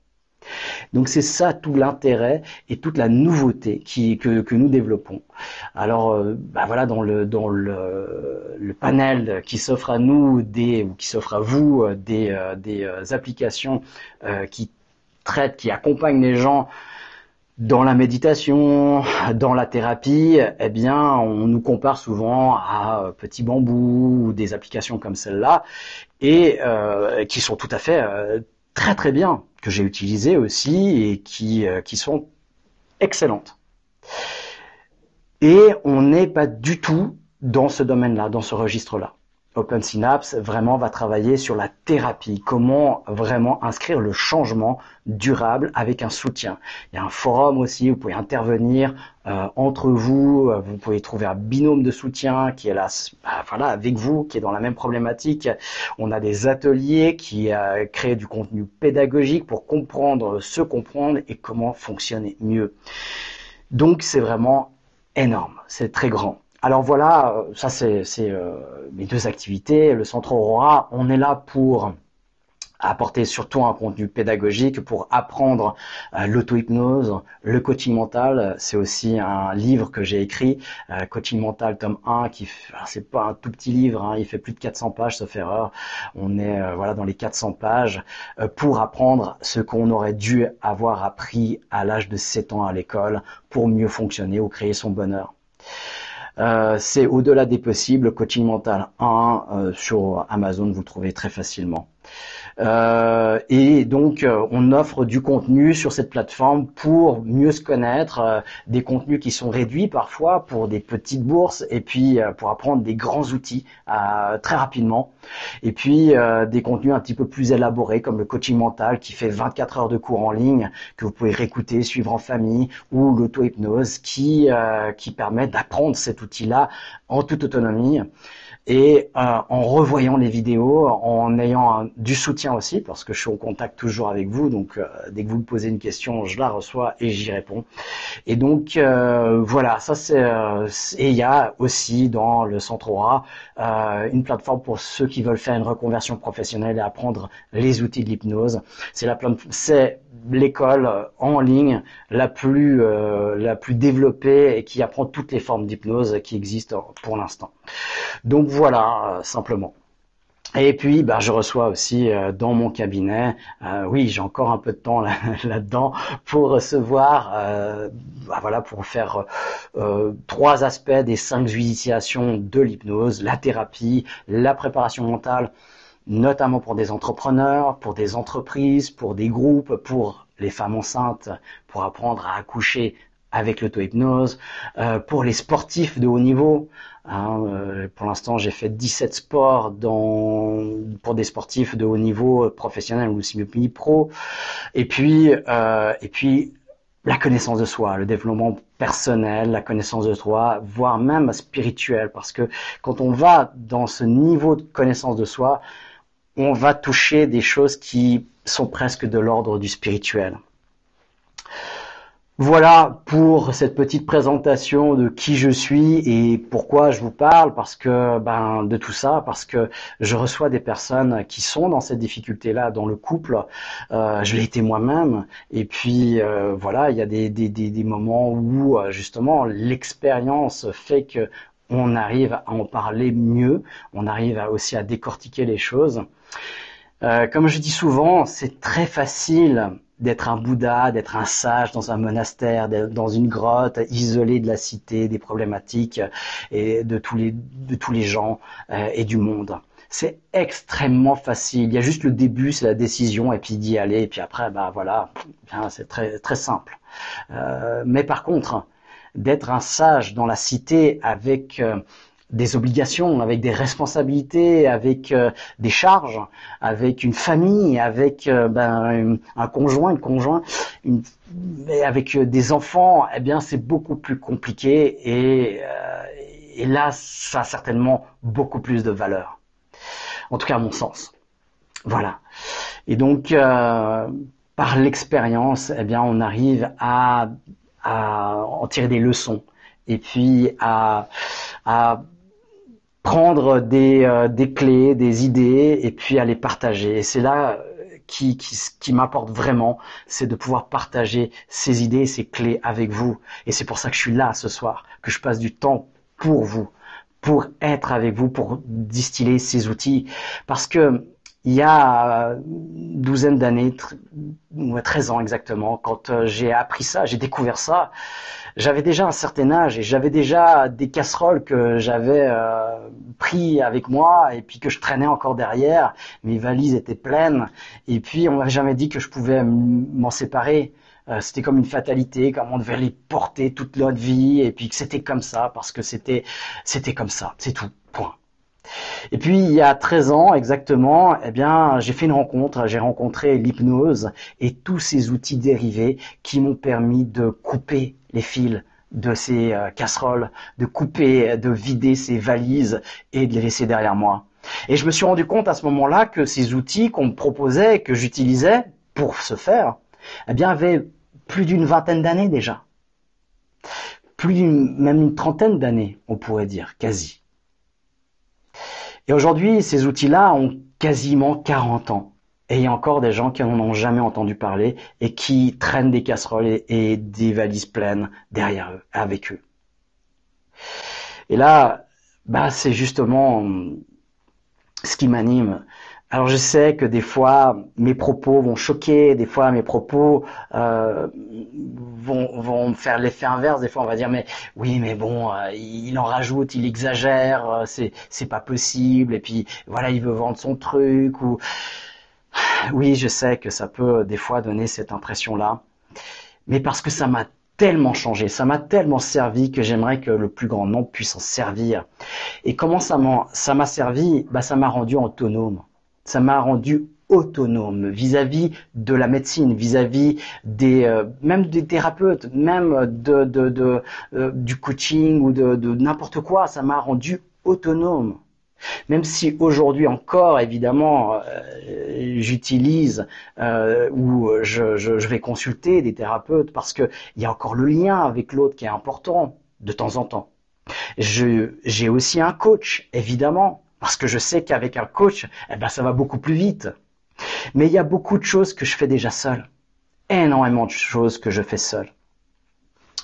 B: Donc c'est ça tout l'intérêt et toute la nouveauté que, que nous développons. Alors euh, bah voilà dans le dans le, panel qui s'offre à nous ou qui s'offre à vous euh, des, euh, des applications qui traitent, qui accompagnent les gens dans la méditation, dans la thérapie, eh bien, on nous compare souvent à Petit Bambou ou des applications comme celle-là, et euh, qui sont tout à fait euh, très très bien, que j'ai utilisées aussi et qui, euh, qui sont excellentes. Et on n'est pas du tout dans ce domaine-là, dans ce registre-là. Open Synapse vraiment va travailler sur la thérapie, comment vraiment inscrire le changement durable avec un soutien. Il y a un forum aussi, vous pouvez intervenir euh, entre vous, euh, vous pouvez trouver un binôme de soutien qui est là, bah, voilà, avec vous, qui est dans la même problématique. On a des ateliers qui euh, créent du contenu pédagogique pour comprendre, se comprendre et comment fonctionner mieux. Donc c'est vraiment énorme, c'est très grand. Alors voilà, euh, ça c'est euh, mes deux activités. Le Centre Aurora, on est là pour apporter surtout un contenu pédagogique pour apprendre euh, l'auto-hypnose, le coaching mental. C'est aussi un livre que j'ai écrit, Coaching mental tome 1, qui c'est pas un tout petit livre, hein, il fait plus de 400 pages sauf erreur. On est voilà dans les 400 pages pour apprendre ce qu'on aurait dû avoir appris à l'âge de 7 ans à l'école pour mieux fonctionner ou créer son bonheur. Euh, c'est au-delà des possibles, coaching mental 1 euh, sur Amazon, vous le trouvez très facilement. Euh, et donc, euh, on offre du contenu sur cette plateforme pour mieux se connaître, euh, des contenus qui sont réduits parfois pour des petites bourses, et puis pour apprendre des grands outils très rapidement. Et puis des contenus un petit peu plus élaborés, comme le coaching mental qui fait 24 heures de cours en ligne, que vous pouvez réécouter, suivre en famille, ou l'auto-hypnose qui, qui permet d'apprendre cet outil-là en toute autonomie et euh, en revoyant les vidéos, en ayant du soutien aussi, parce que je suis en contact toujours avec vous, donc euh, dès que vous me posez une question, je la reçois et j'y réponds. Et donc euh, voilà, ça c'est et il y a aussi dans le Centre Aura une plateforme pour ceux qui veulent faire une reconversion professionnelle et apprendre les outils de l'hypnose. C'est la c'est l'école en ligne la plus la plus développée et qui apprend toutes les formes d'hypnose qui existent pour l'instant. Donc voilà, euh, simplement. Et puis, bah, je reçois aussi euh, dans mon cabinet, euh, oui, j'ai encore un peu de temps là-dedans pour recevoir, bah, voilà, pour faire trois aspects des cinq initiations de l'hypnose, la thérapie, la préparation mentale, notamment pour des entrepreneurs, pour des entreprises, pour des groupes, pour les femmes enceintes, pour apprendre à accoucher avec l'auto-hypnose, pour les sportifs de haut niveau, Hein, euh, pour l'instant, j'ai fait 17 sports pour des sportifs de haut niveau euh, professionnel ou semi-pro. Et puis, euh, et puis, la connaissance de soi, le développement personnel, la connaissance de soi, voire même spirituel, parce que quand on va dans ce niveau de connaissance de soi, on va toucher des choses qui sont presque de l'ordre du spirituel. Voilà pour cette petite présentation de qui je suis et pourquoi je vous parle, parce que ben de tout ça, parce que je reçois des personnes qui sont dans cette difficulté-là dans le couple. Euh, je l'ai été moi-même, et puis euh, voilà, il y a des, des, des, moments où euh, justement l'expérience fait que on arrive à en parler mieux, on arrive aussi à décortiquer les choses. comme je dis souvent, c'est très facile d'être un Bouddha, d'être un sage dans un monastère, dans une grotte, isolé de la cité, des problématiques et de tous les, gens euh, et du monde. C'est extrêmement facile. Il y a juste le début, c'est la décision, et puis d'y aller, et puis après, bah voilà, c'est très très simple. Euh, mais par contre, d'être un sage dans la cité avec euh, des obligations, avec des responsabilités, avec euh, des charges, avec une famille, avec euh, ben, un conjoint, une conjoint, avec des enfants, eh bien c'est beaucoup plus compliqué et, et là ça a certainement beaucoup plus de valeur. En tout cas à mon sens. Voilà. Et donc par l'expérience, eh bien on arrive à, à en tirer des leçons et puis à, à prendre des, euh, des clés, des idées et puis à les partager. Et c'est là euh, qui, qui, qui m'apporte vraiment, c'est de pouvoir partager ces idées, ces clés avec vous. Et c'est pour ça que je suis là ce soir, que je passe du temps pour vous, pour être avec vous, pour distiller ces outils. Parce que il y a une douzaine d'années, 13 ans exactement, quand euh, j'ai appris ça, j'ai découvert ça, j'avais déjà un certain âge et j'avais déjà des casseroles que j'avais euh, pris avec moi et puis que je traînais encore derrière. Mes valises étaient pleines et puis on m'avait jamais dit que je pouvais m'en séparer. Euh, c'était comme une fatalité, comme on devait les porter toute notre vie et puis que c'était comme ça parce que c'était c'était comme ça, c'est tout. Point. Et puis il y a 13 ans exactement, eh bien j'ai fait une rencontre, j'ai rencontré l'hypnose et tous ces outils dérivés qui m'ont permis de couper les fils de ces euh, casseroles, de couper, de vider ces valises et de les laisser derrière moi. Et je me suis rendu compte à ce moment-là que ces outils qu'on me proposait, que j'utilisais pour ce faire, eh bien avaient plus d'une vingtaine d'années déjà. Plus d'une, même une trentaine d'années, on pourrait dire, quasi. Et aujourd'hui, ces outils-là ont quasiment 40 ans. Et il y a encore des gens qui n'en ont jamais entendu parler et qui traînent des casseroles et, des valises pleines derrière eux, avec eux. Et là, bah, c'est justement ce qui m'anime. Alors je sais que des fois mes propos vont choquer, des fois mes propos euh, vont, vont faire l'effet inverse. Des fois on va dire mais oui mais bon euh, il en rajoute, il exagère, euh, c'est c'est pas possible et puis voilà il veut vendre son truc ou oui je sais que ça peut des fois donner cette impression là, mais parce que ça m'a tellement changé, ça m'a tellement servi que j'aimerais que le plus grand nombre puisse en servir. Et comment ça m'a ça m'a servi? Bah ça m'a rendu autonome ça m'a rendu autonome vis-à-vis de la médecine, vis-à-vis des euh, même des thérapeutes, même de, de, euh, du coaching ou de, n'importe quoi. Ça m'a rendu autonome. Même si aujourd'hui encore, évidemment, euh, j'utilise ou je, je, je, vais consulter des thérapeutes parce qu'il y a encore le lien avec l'autre qui est important de temps en temps. J'ai aussi un coach, évidemment, parce que je sais qu'avec un coach, eh ben, ça va beaucoup plus vite. Mais il y a beaucoup de choses que je fais déjà seul. Énormément de choses que je fais seul.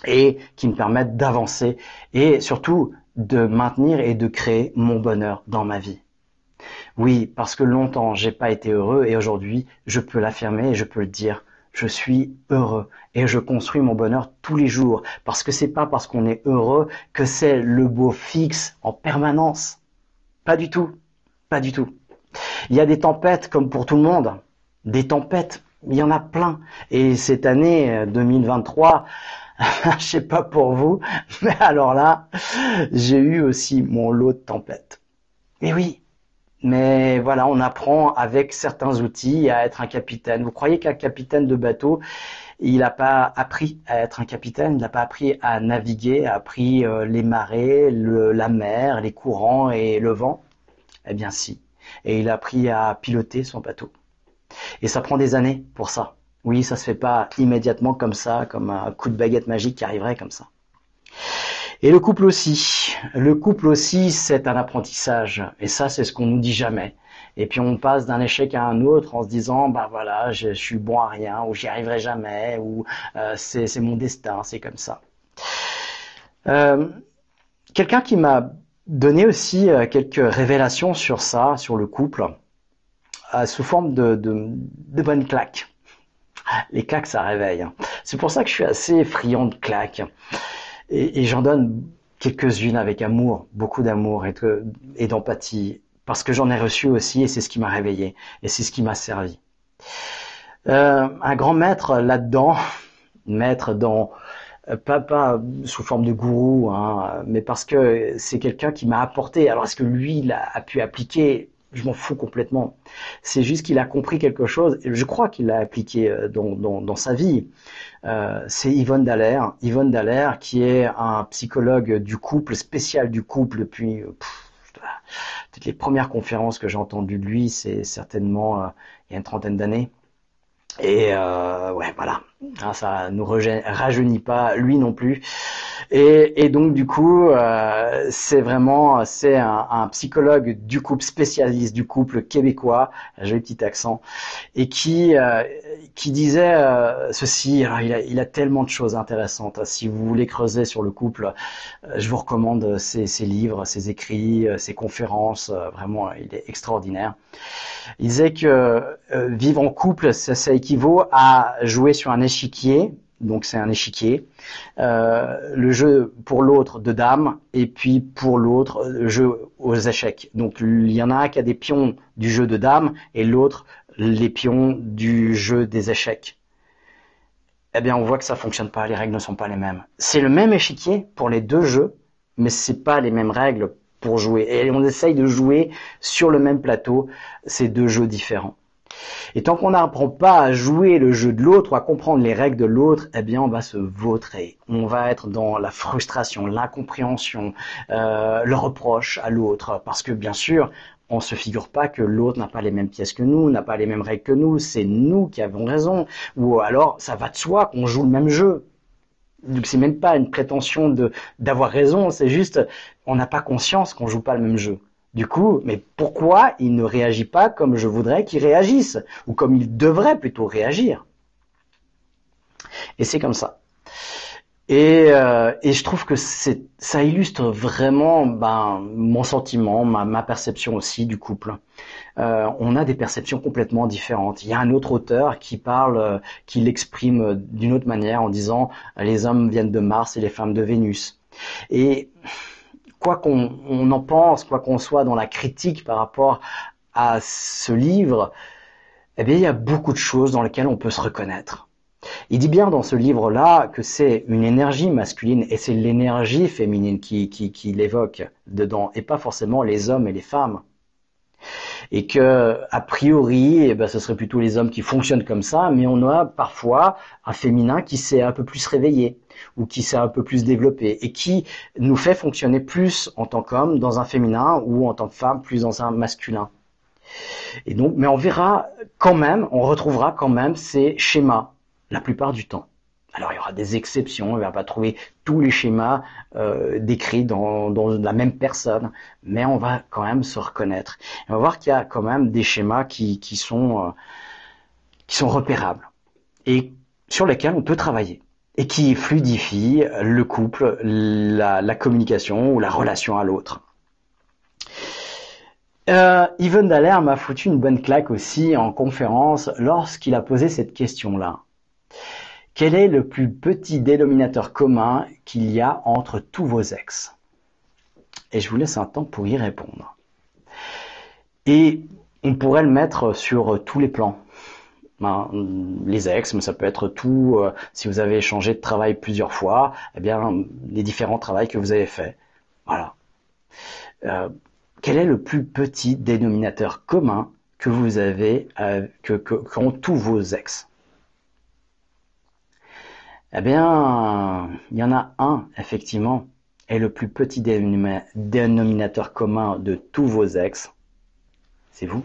B: Et qui me permettent d'avancer et surtout de maintenir et de créer mon bonheur dans ma vie. Oui, parce que longtemps j'ai pas été heureux et aujourd'hui je peux l'affirmer et je peux le dire. Je suis heureux et je construis mon bonheur tous les jours parce que c'est pas parce qu'on est heureux que c'est le beau fixe en permanence. Pas du tout. Pas du tout. Il y a des tempêtes comme pour tout le monde. Des tempêtes, il y en a plein. Et cette année 2023, je sais pas pour vous, mais alors là, j'ai eu aussi mon lot de tempêtes. Et oui, mais voilà, on apprend avec certains outils à être un capitaine. Vous croyez qu'un capitaine de bateau, il n'a pas appris à être un capitaine, il n'a pas appris à naviguer, a appris euh, les marées, la mer, les courants et le vent Eh bien si. Et il a appris à piloter son bateau. Et ça prend des années pour ça. Oui, ça se fait pas immédiatement comme ça, comme un coup de baguette magique qui arriverait comme ça. Et le couple aussi. Le couple aussi, c'est un apprentissage. Et ça, c'est ce qu'on nous dit jamais. Et puis on passe d'un échec à un autre en se disant, bah voilà, je, suis bon à rien, ou j'y arriverai jamais, ou euh, c'est mon destin, c'est comme ça. Euh, quelqu'un qui m'a donné aussi euh, quelques révélations sur ça, sur le couple, sous forme de, de, bonnes claques. Les claques, ça réveille. C'est pour ça que je suis assez friand de claques. Et, j'en donne quelques-unes avec amour, beaucoup d'amour et d'empathie parce que j'en ai reçu aussi et c'est ce qui m'a réveillé et c'est ce qui m'a servi. Euh, un grand maître là-dedans, maître dans euh, pas, pas sous forme de gourou, hein, mais parce que c'est quelqu'un qui m'a apporté. Alors est-ce que lui il a, pu appliquer? Je m'en fous complètement. C'est juste qu'il a compris quelque chose. Et je crois qu'il l'a appliqué euh, dans, dans, dans, sa vie. Euh, c'est Yvonne Dallaire. Yvonne Dallaire qui est un psychologue du couple, spécial du couple depuis toutes les premières conférences que j'ai entendues de lui, c'est certainement euh, il y a une trentaine d'années. Et euh, ouais, voilà, ah, ça nous rajeunit pas, lui non plus. Et, donc du coup, euh, c'est vraiment c'est un, psychologue du couple spécialiste du couple québécois, j'ai petit accent, et qui euh, qui disait euh, ceci. Alors il a, il a tellement de choses intéressantes. Si vous voulez creuser sur le couple, je vous recommande ses, ses, livres, ses écrits, ses conférences. vraiment, il est extraordinaire. Il disait que vivre en couple, ça, ça équivaut à jouer sur un échiquier donc c'est un échiquier. Euh, le jeu pour l'autre de dames et puis pour l'autre le jeu aux échecs. Donc il y en a un qui a des pions du jeu de dames et l'autre les pions du jeu des échecs. Eh bien on voit que ça fonctionne pas, les règles ne sont pas les mêmes. C'est le même échiquier pour les deux jeux, mais c'est pas les mêmes règles pour jouer. Et on essaye de jouer sur le même plateau ces deux jeux différents. Et tant qu'on n'apprend pas à jouer le jeu de l'autre ou à comprendre les règles de l'autre, eh bien on va se vautrer. On va être dans la frustration, l'incompréhension, euh, le reproche à l'autre. Parce que bien sûr, on se figure pas que l'autre n'a pas les mêmes pièces que nous, n'a pas les mêmes règles que nous, c'est nous qui avons raison. Ou alors, ça va de soi qu'on joue le même jeu. Donc c'est même pas une prétention d'avoir raison, c'est juste on n'a pas conscience qu'on joue pas le même jeu. Du coup, mais pourquoi il ne réagit pas comme je voudrais qu'il réagisse ou comme il devrait plutôt réagir? Et c'est comme ça. Et, euh, et, je trouve que ça illustre vraiment ben, mon sentiment, ma, ma, perception aussi du couple. Euh, on a des perceptions complètement différentes. Il y a un autre auteur qui parle, euh, qui l'exprime d'une autre manière en disant les hommes viennent de Mars et les femmes de Vénus. Et quoi qu'on en pense, quoi qu'on soit dans la critique par rapport à ce livre, eh bien il y a beaucoup de choses dans lesquelles on peut se reconnaître. Il dit bien dans ce livre-là que c'est une énergie masculine et c'est l'énergie féminine qui, l'évoque dedans et pas forcément les hommes et les femmes. Et que, a priori, eh ben, ce serait plutôt les hommes qui fonctionnent comme ça, mais on a parfois un féminin qui s'est un peu plus réveillé ou qui s'est un peu plus développé et qui nous fait fonctionner plus en tant qu'homme dans un féminin ou en tant que femme plus dans un masculin. Et donc, mais on verra quand même, on retrouvera quand même ces schémas la plupart du temps. Alors il y aura des exceptions, on ne va pas trouver tous les schémas euh, décrits dans, la même personne, mais on va quand même se reconnaître. on va voir qu'il y a quand même des schémas qui, sont, euh, qui sont repérables et sur lesquels on peut travailler et qui fluidifient le couple, la, la communication ou la relation à l'autre. Euh, Yvonne Dallaire m'a foutu une bonne claque aussi en conférence lorsqu'il a posé cette question-là. Quel est le plus petit dénominateur commun qu'il y a entre tous vos ex? Et je vous laisse un temps pour y répondre. Et on pourrait le mettre sur tous les plans. Ben, les ex, mais ça peut être tout. Euh, si vous avez changé de travail plusieurs fois, eh bien les différents travaux que vous avez faits. Voilà. Euh, quel est le plus petit dénominateur commun que vous avez, euh, que qu'ont tous vos ex? Eh bien, il y en a un, effectivement, et le plus petit dénominateur commun de tous vos ex, c'est vous.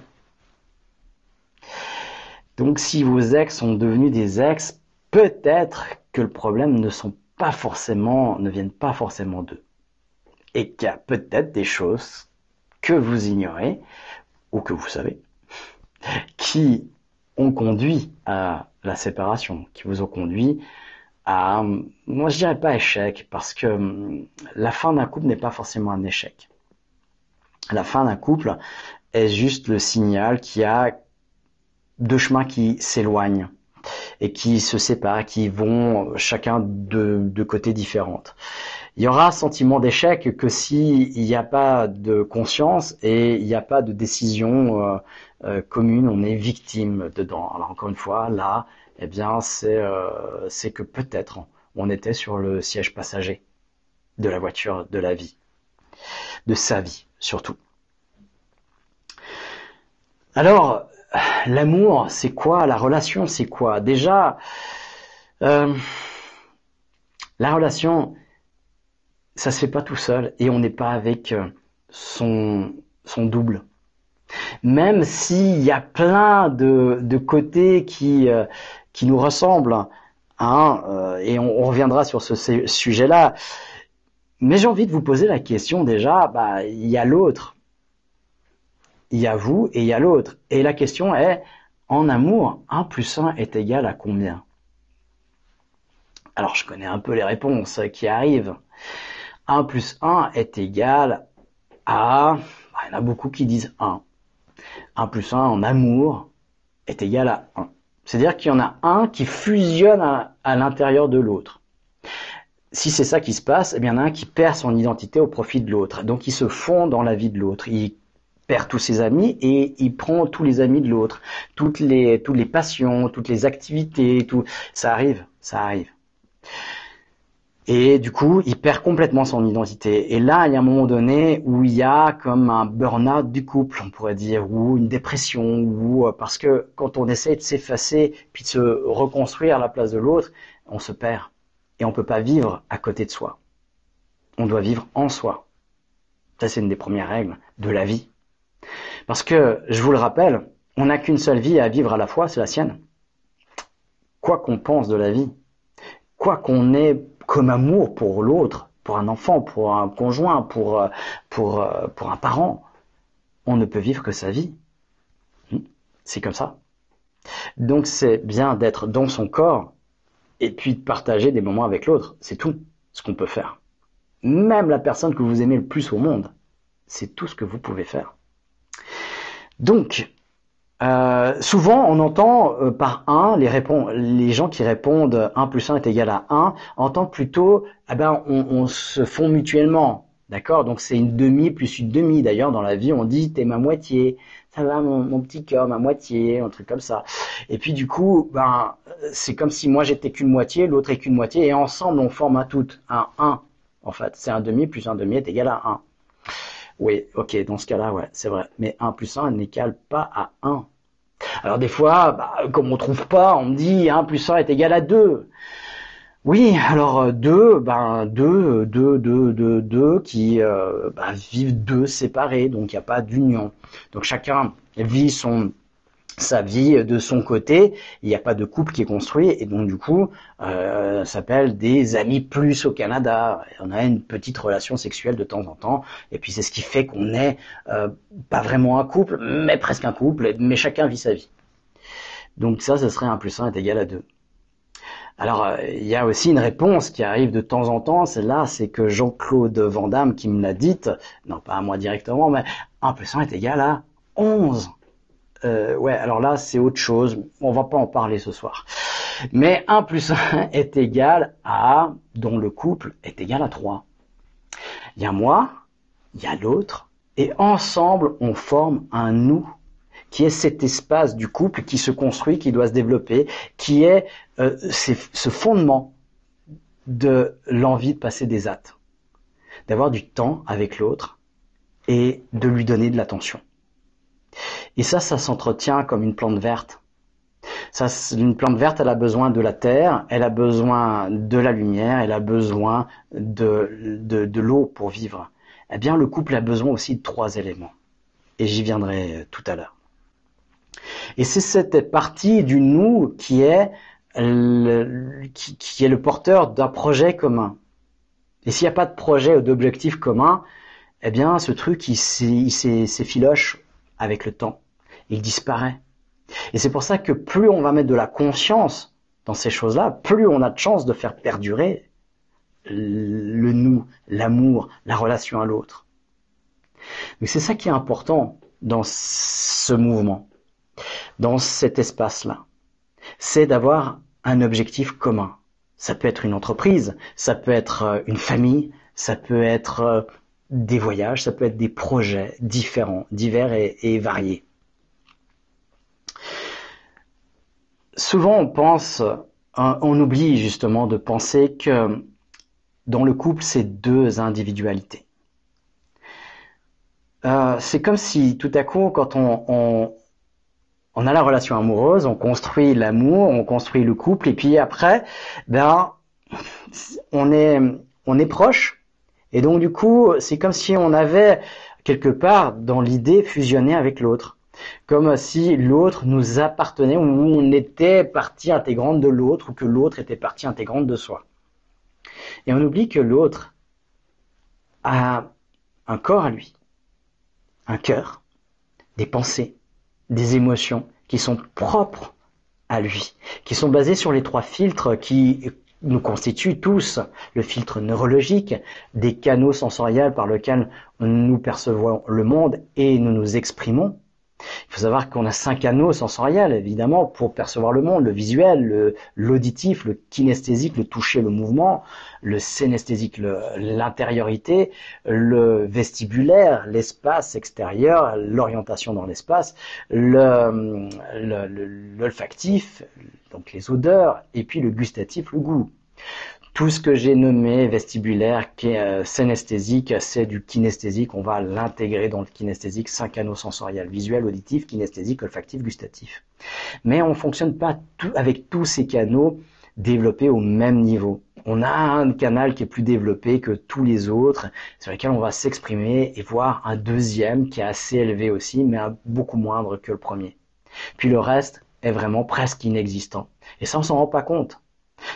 B: Donc si vos ex sont devenus des ex, peut-être que le problème ne sont pas forcément, ne viennent pas forcément d'eux. Et qu'il y a peut-être des choses que vous ignorez, ou que vous savez, qui ont conduit à la séparation, qui vous ont conduit ah, moi je dirais pas échec parce que hum, la fin d'un couple n'est pas forcément un échec. La fin d'un couple est juste le signal qu'il y a deux chemins qui s'éloignent et qui se séparent, qui vont chacun de, de côtés différents. Il y aura un sentiment d'échec que s'il n'y a pas de conscience et il n'y a pas de décision euh, euh, commune, on est victime dedans. Alors encore une fois, là, eh bien, euh, c'est que peut-être on était sur le siège passager de la voiture de la vie, de sa vie surtout. Alors, l'amour, c'est quoi? La relation, c'est quoi? Déjà, euh, la relation, ça se fait pas tout seul et on n'est pas avec euh, son, double. Même s'il y a plein de, côtés qui, qui nous ressemble, hein, euh, et on, reviendra sur ce, sujet-là. Mais j'ai envie de vous poser la question déjà, bah, il y a l'autre. Il y a vous et il y a l'autre. Et la question est, en amour, 1 plus 1 est égal à combien? Alors je connais un peu les réponses qui arrivent. 1 plus 1 est égal à... Bah, il y en a beaucoup qui disent 1. 1 plus 1 en amour est égal à 1. C'est-à-dire qu'il y en a un qui fusionne à, l'intérieur de l'autre. Si c'est ça qui se passe, eh bien, il y en a un qui perd son identité au profit de l'autre. Donc, il se fond dans la vie de l'autre. Il perd tous ses amis et il prend tous les amis de l'autre. Toutes les, toutes les passions, toutes les activités, tout. Ça arrive, ça arrive. Et du coup, il perd complètement son identité. Et là, il y a un moment donné où il y a comme un burn-out du couple, on pourrait dire, ou une dépression, ou euh, parce que quand on essaie de s'effacer puis de se reconstruire à la place de l'autre, on se perd. Et on peut pas vivre à côté de soi. On doit vivre en soi. Ça, c'est une des premières règles de la vie. Parce que, je vous le rappelle, on n'a qu'une seule vie à vivre à la fois, c'est la sienne. Quoi qu'on pense de la vie, quoi qu'on ait comme amour pour l'autre, pour un enfant, pour un conjoint, pour, euh, pour, euh, pour un parent, on ne peut vivre que sa vie. Hmm? C'est comme ça. Donc c'est bien d'être dans son corps et puis de partager des moments avec l'autre. C'est tout ce qu'on peut faire. Même la personne que vous aimez le plus au monde, c'est tout ce que vous pouvez faire. Donc, euh, souvent, on entend euh, par 1, les, les gens qui répondent 1 plus 1 est égal à 1, entendent plutôt, eh ben, on, se fond mutuellement. D'accord? Donc c'est une demi plus une demi. D'ailleurs, dans la vie, on dit t'es ma moitié. Ça va, mon, petit cœur, ma moitié, un truc comme ça. Et puis du coup, ben, c'est comme si moi j'étais qu'une moitié, l'autre est qu'une moitié, et ensemble on forme un tout, un 1. En fait, c'est un demi plus un demi est égal à 1. Oui, ok, dans ce cas-là, ouais, c'est vrai. Mais 1 plus 1 n'égale pas à 1. Alors des fois, bah, comme on trouve pas, on me dit 1 plus 1 est égal à 2. Oui, alors 2, ben 2, 2, 2, 2, 2 qui euh, bah, vivent deux séparés, donc il n'y a pas d'union. Donc chacun vit son sa vie de son côté, il n'y a pas de couple qui est construit et donc du coup euh, s'appelle des amis plus au Canada. On a une petite relation sexuelle de temps en temps et puis c'est ce qui fait qu'on n'est euh, pas vraiment un couple, mais presque un couple, mais chacun vit sa vie. Donc ça, ce serait un plus 1 est égal à 2. Alors, euh, il y a aussi une réponse qui arrive de temps en temps, celle-là, c'est que Jean-Claude Van Damme qui me l'a dite, non pas à moi directement, mais 1 plus 1 est égal à 11. Euh, ouais, alors là, c'est autre chose. On va pas en parler ce soir. Mais 1 plus 1 est égal à, dont le couple est égal à 3. Il y a moi, il y a l'autre, et ensemble, on forme un nous, qui est cet espace du couple qui se construit, qui doit se développer, qui est euh, ce fondement de l'envie de passer des actes, d'avoir du temps avec l'autre et de lui donner de l'attention. Et ça, ça s'entretient comme une plante verte. Ça, une plante verte, elle a besoin de la terre, elle a besoin de la lumière, elle a besoin de, de, l'eau pour vivre. Eh bien, le couple a besoin aussi de trois éléments. Et j'y viendrai euh, tout à l'heure. Et c'est cette partie du nous qui est qui, qui est le porteur d'un projet commun. Et s'il n'y a pas de projet ou d'objectif commun, eh bien, ce truc, il s'effiloche avec le temps. Il disparaît. Et c'est pour ça que plus on va mettre de la conscience dans ces choses-là, plus on a de chances de faire perdurer le nous, l'amour, la relation à l'autre. Mais c'est ça qui est important dans ce mouvement, dans cet espace-là. C'est d'avoir un objectif commun. Ça peut être une entreprise, ça peut être euh, une famille, ça peut être euh, des voyages, ça peut être des projets différents, divers et, variés. Souvent, on pense, euh, on oublie justement de penser que dans le couple, c'est deux individualités. Euh, c'est comme si tout à coup, quand on, a la relation amoureuse, on construit l'amour, on construit le couple, et puis après, ben, on est, on est proche, et donc du coup, c'est comme si on avait quelque part dans l'idée fusionné avec l'autre. Comme si l'autre nous appartenait ou on était partie intégrante de l'autre ou que l'autre était partie intégrante de soi. Et on oublie que l'autre a un corps à lui, un cœur, des pensées, des émotions qui sont propres à lui, qui sont basées sur les trois filtres qui nous constitue tous le filtre neurologique, des canaux sensoriels par lesquels nous percevons le monde et nous nous exprimons. Il faut savoir qu'on a cinq canaux sensoriels, évidemment, pour percevoir le monde, le visuel, l'auditif, le, kinesthésique, le toucher, le mouvement, le synesthésique, l'intériorité, le, vestibulaire, l'espace extérieur, l'orientation dans l'espace, l'olfactif, donc les odeurs, et puis le gustatif, le goût. Tout ce que j'ai nommé vestibulaire, qui est euh, synesthésique, c'est du kinesthésique. On va l'intégrer dans le kinesthésique, cinq canaux sensoriels, visuel, auditif, kinesthésique, olfactif, gustatif. Mais on fonctionne pas avec tous ces canaux développés au même niveau. On a un canal qui est plus développé que tous les autres, sur lequel on va s'exprimer et voir un deuxième qui est assez élevé aussi, mais beaucoup moindre que le premier. Puis le reste est vraiment presque inexistant. Et ça, on s'en rend pas compte.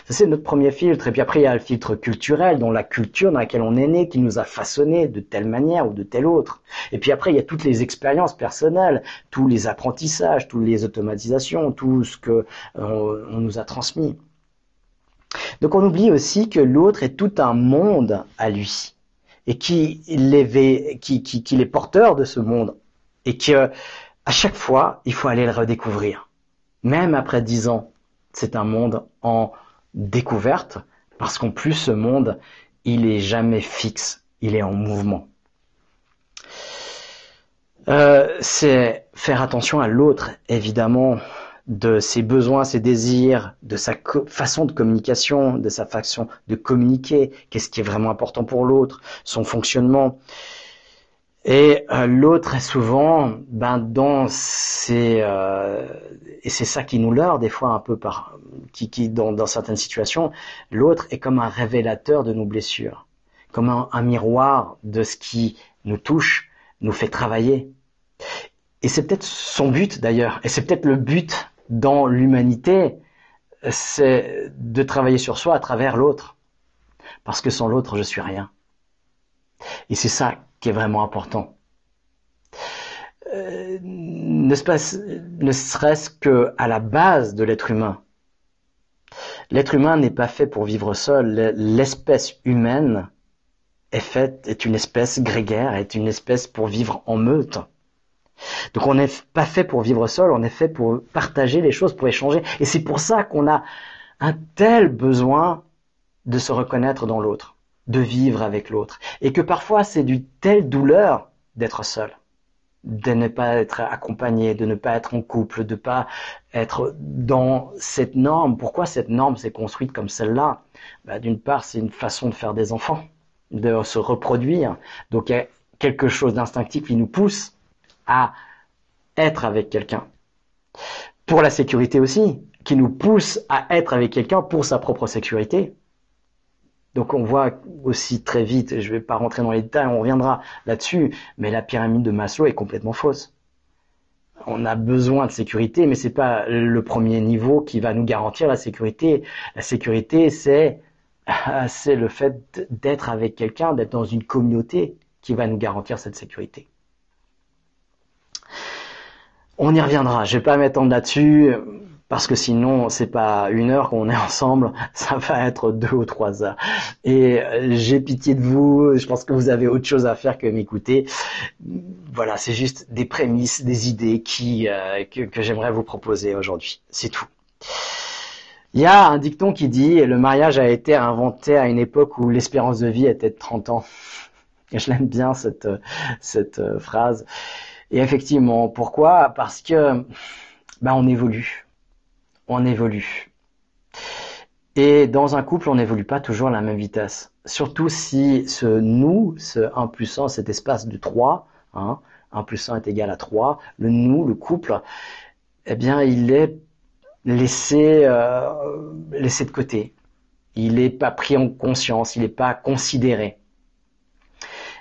B: Ça, c'est notre premier filtre. Et puis après, il y a le filtre culturel, dont la culture dans laquelle on est né, qui nous a façonné de telle manière ou de telle autre. Et puis après, il y a toutes les expériences personnelles, tous les apprentissages, toutes les automatisations, tout ce que euh, on nous a transmis. Donc on oublie aussi que l'autre est tout un monde à lui et qu'il est, qui, qui, est porteur de ce monde et que à chaque fois il faut aller le redécouvrir. Même après dix ans, c'est un monde en découverte, parce qu'en plus ce monde, il est jamais fixe, il est en mouvement. Euh, c'est faire attention à l'autre, évidemment, de ses besoins, ses désirs, de sa façon de communication, de sa façon de communiquer, qu'est-ce qui est vraiment important pour l'autre, son fonctionnement. Et euh, l'autre est souvent ben, dans ces... Euh, et c'est ça qui nous leurre des fois un peu par... qui, qui dans, dans certaines situations, l'autre est comme un révélateur de nos blessures, comme un, un miroir de ce qui nous touche, nous fait travailler. Et c'est peut-être son but d'ailleurs, et c'est peut-être le but dans l'humanité, c'est de travailler sur soi à travers l'autre. Parce que sans l'autre, je suis rien. Et c'est ça qui est vraiment important. Euh, ne serait-ce qu'à la base de l'être humain. L'être humain n'est pas fait pour vivre seul. L'espèce humaine est faite, est une espèce grégaire, est une espèce pour vivre en meute. Donc on n'est pas fait pour vivre seul, on est fait pour partager les choses, pour échanger. Et c'est pour ça qu'on a un tel besoin de se reconnaître dans l'autre de vivre avec l'autre. Et que parfois c'est du telle douleur d'être seul, de ne pas être accompagné, de ne pas être en couple, de ne pas être dans cette norme. Pourquoi cette norme s'est construite comme celle-là? Bah, D'une part, c'est une façon de faire des enfants, de se reproduire. Donc il y a quelque chose d'instinctif qui nous pousse à être avec quelqu'un. Pour la sécurité aussi, qui nous pousse à être avec quelqu'un pour sa propre sécurité. Donc on voit aussi très vite, je ne vais pas rentrer dans les détails, on reviendra là-dessus, mais la pyramide de Maslow est complètement fausse. On a besoin de sécurité, mais c'est pas le premier niveau qui va nous garantir la sécurité. La sécurité, c'est le fait d'être avec quelqu'un, d'être dans une communauté qui va nous garantir cette sécurité. On y reviendra. Je vais pas m'étendre là-dessus parce que sinon c'est pas une heure qu'on est ensemble, ça va être deux ou trois heures. Et euh, j'ai pitié de vous, je pense que vous avez autre chose à faire que m'écouter. Voilà, c'est juste des prémices, des idées qui euh, que, que j'aimerais vous proposer aujourd'hui. C'est tout. Il y a un dicton qui dit le mariage a été inventé à une époque où l'espérance de vie était de 30 ans. Et je l'aime bien cette cette euh, phrase. Et effectivement, pourquoi? Parce que ben on évolue on évolue. Et dans un couple, on n'évolue pas toujours à la même vitesse. Surtout si ce nous, ce 1 plus 1, cet espace de 3, hein, 1 plus 1 est égal à 3, le nous, le couple, eh bien, il est laissé, euh, laissé de côté. Il n'est pas pris en conscience, il n'est pas considéré.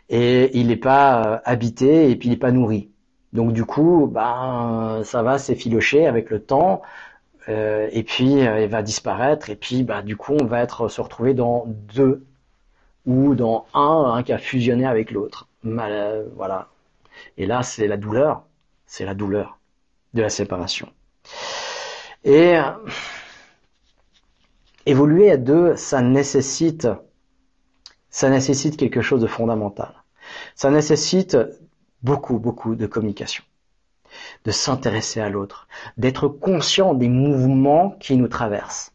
B: Et il n'est pas euh, habité et puis il n'est pas nourri. Donc du coup, ben, ça va s'effilocher avec le temps. Euh, et puis euh, il va disparaître, et puis bah, du coup on va être se retrouver dans deux ou dans un, un qui a fusionné avec l'autre. Euh, voilà. Et là c'est la douleur, c'est la douleur de la séparation. Et évoluer à deux, ça nécessite, ça nécessite quelque chose de fondamental. Ça nécessite beaucoup, beaucoup de communication de s'intéresser à l'autre, d'être conscient des mouvements qui nous traversent.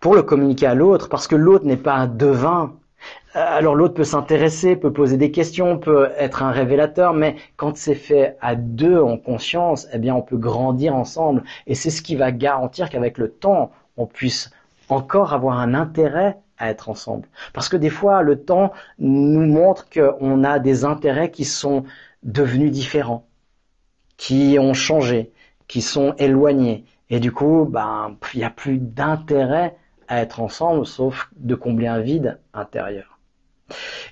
B: Pour le communiquer à l'autre, parce que l'autre n'est pas un devin, euh, alors l'autre peut s'intéresser, peut poser des questions, peut être un révélateur, mais quand c'est fait à deux en conscience, eh bien on peut grandir ensemble et c'est ce qui va garantir qu'avec le temps, on puisse encore avoir un intérêt à être ensemble. Parce que des fois, le temps nous montre qu'on a des intérêts qui sont devenus différents, qui ont changé, qui sont éloignés. Et du coup, ben, il n'y a plus d'intérêt à être ensemble, sauf de combler un vide intérieur.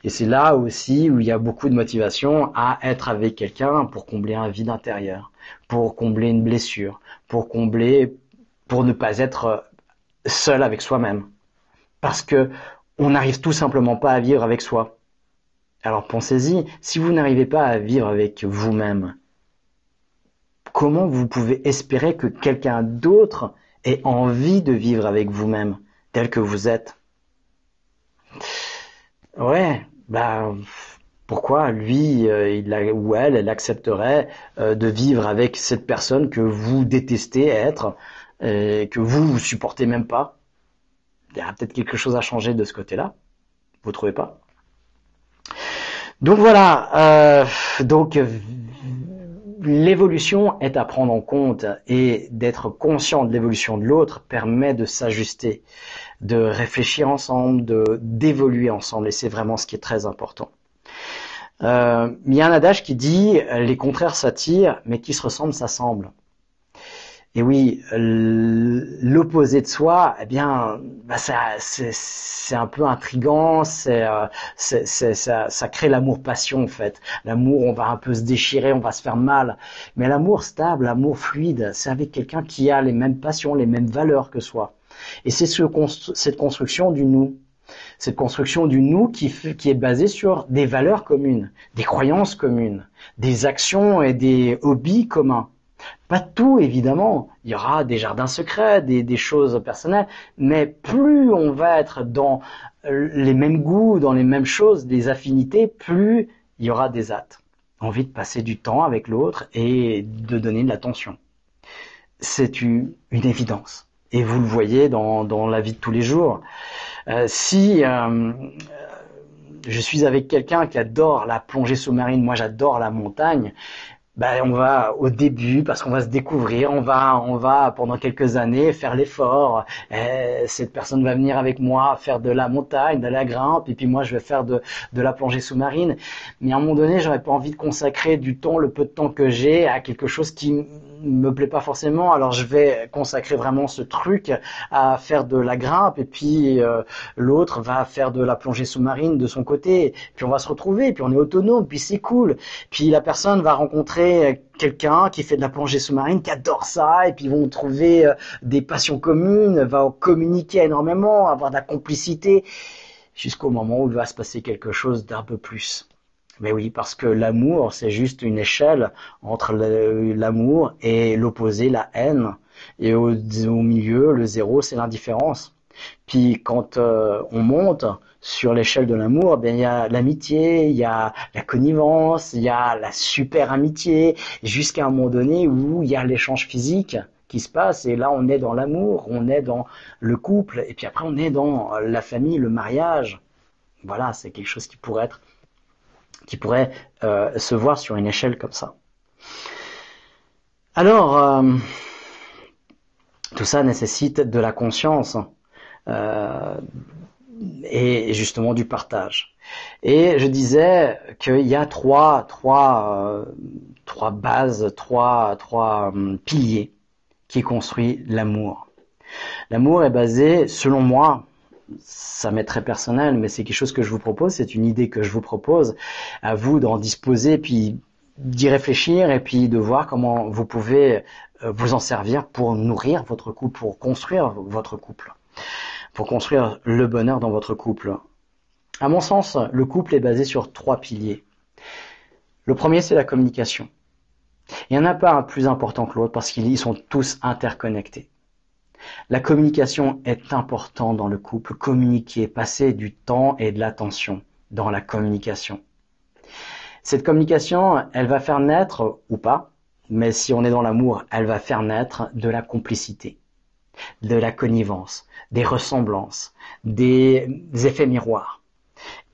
B: Et c'est là aussi où il y a beaucoup de motivation à être avec quelqu'un pour combler un vide intérieur, pour combler une blessure, pour combler, pour ne pas être seul avec soi-même. Parce que on n'arrive tout simplement pas à vivre avec soi. Alors pensez-y, si vous n'arrivez pas à vivre avec vous-même, comment vous pouvez espérer que quelqu'un d'autre ait envie de vivre avec vous-même tel que vous êtes? Ouais, bah pourquoi lui euh, il ou elle elle accepterait euh, de vivre avec cette personne que vous détestez être et que vous vous supportez même pas? Il y a peut-être quelque chose à changer de ce côté-là. Vous trouvez pas? Donc voilà. Euh, donc l'évolution est à prendre en compte et d'être conscient de l'évolution de l'autre permet de s'ajuster, de réfléchir ensemble, de d'évoluer ensemble et c'est vraiment ce qui est très important. Euh, il y a un adage qui dit les contraires s'attirent, mais qui se ressemblent s'assemblent. Et oui, l'opposé de soi, eh bien, bah c'est un peu intrigant, c'est euh, ça, ça crée l'amour-passion en fait. L'amour, on va un peu se déchirer, on va se faire mal. Mais l'amour stable, l'amour fluide, c'est avec quelqu'un qui a les mêmes passions, les mêmes valeurs que soi. Et c'est ce, cette construction du nous. Cette construction du nous qui, qui est basée sur des valeurs communes, des croyances communes, des actions et des hobbies communs. Pas tout, évidemment. Il y aura des jardins secrets, des, choses personnelles, mais plus on va être dans euh, les mêmes goûts, dans les mêmes choses, des affinités, plus il y aura des hâtes. Envie de passer du temps avec l'autre et de donner de l'attention. C'est une, évidence. Et vous le voyez dans, la vie de tous les jours. Euh, si euh, je suis avec quelqu'un qui adore la plongée sous-marine, moi j'adore la montagne, ben, on va au début parce qu'on va se découvrir, on va on va pendant quelques années faire l'effort. Eh, cette personne va venir avec moi faire de la montagne, de la grimpe, et puis moi je vais faire de, de la plongée sous-marine. Mais à un moment donné, j'aurais pas envie de consacrer du temps, le peu de temps que j'ai, à quelque chose qui me plaît pas forcément. Alors je vais consacrer vraiment ce truc à faire de la grimpe, et puis euh, l'autre va faire de la plongée sous-marine de son côté. Puis on va se retrouver, puis on est autonome, puis c'est cool. Puis la personne va rencontrer quelqu'un qui fait de la plongée sous-marine, qui adore ça, et puis ils vont trouver euh, des passions communes, va communiquer énormément, avoir de la complicité, jusqu'au moment où il va se passer quelque chose d'un peu plus. Mais oui, parce que l'amour, c'est juste une échelle entre l'amour et l'opposé, la haine. Et au, milieu, le zéro, c'est l'indifférence. Puis quand euh, on monte, sur l'échelle de l'amour, ben il y a l'amitié, il y a la connivence, il y a la super amitié, jusqu'à un moment donné où il y a l'échange physique qui se passe et là on est dans l'amour, on est dans le couple et puis après on est dans la famille, le mariage. Voilà, c'est quelque chose qui pourrait être qui pourrait euh, se voir sur une échelle comme ça. Alors, euh, tout ça nécessite de la conscience, euh, et justement du partage. Et je disais qu'il y a trois, bases, trois, trois hum, piliers qui construisent l'amour. L'amour est basé, selon moi, ça m'est très personnel, mais c'est quelque chose que je vous propose, c'est une idée que je vous propose, à vous d'en disposer, puis d'y réfléchir et puis de voir comment vous pouvez euh, vous en servir pour nourrir votre couple, pour construire votre couple pour construire le bonheur dans votre couple À mon sens, le couple est basé sur trois piliers. Le premier, c'est la communication. Il n'y en a pas un plus important que l'autre parce qu'ils sont tous interconnectés. La communication est importante dans le couple. Communiquer, passer du temps et de l'attention dans la communication. Cette communication, elle va faire naître, ou pas, mais si on est dans l'amour, elle va faire naître de la complicité, de la connivence, des ressemblances, des effets miroirs.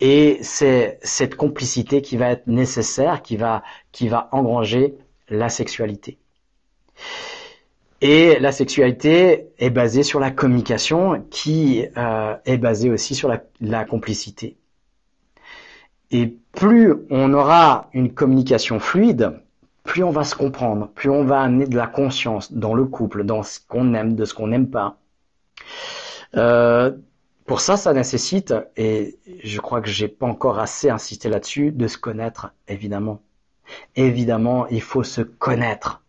B: Et c'est cette complicité qui va être nécessaire, qui va, qui va engranger la sexualité. Et la sexualité est basée sur la communication qui euh, est basée aussi sur la, complicité. Et plus on aura une communication fluide, plus on va se comprendre, plus on va amener de la conscience dans le couple, dans ce qu'on aime, de ce qu'on n'aime pas. Euh, pour ça, ça nécessite, et je crois que j'ai pas encore assez insisté là-dessus, de se connaître, évidemment. Évidemment, il faut se connaître.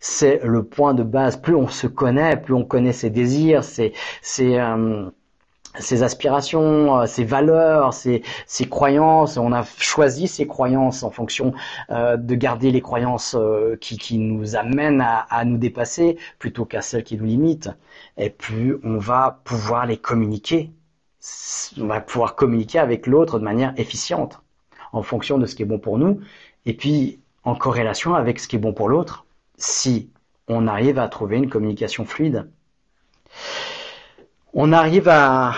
B: C'est le point de base. Plus on se connaît, plus on connaît ses désirs, ses, ses, euh, ses aspirations, euh, ses valeurs, ses, ses, croyances. On a choisi ses croyances en fonction euh, de garder les croyances euh, qui, qui, nous amènent à, à nous dépasser plutôt qu'à celles qui nous limitent. Et plus on va pouvoir les communiquer. On va pouvoir communiquer avec l'autre de manière efficiente en fonction de ce qui est bon pour nous et puis en corrélation avec ce qui est bon pour l'autre si on arrive à trouver une communication fluide. On arrive à,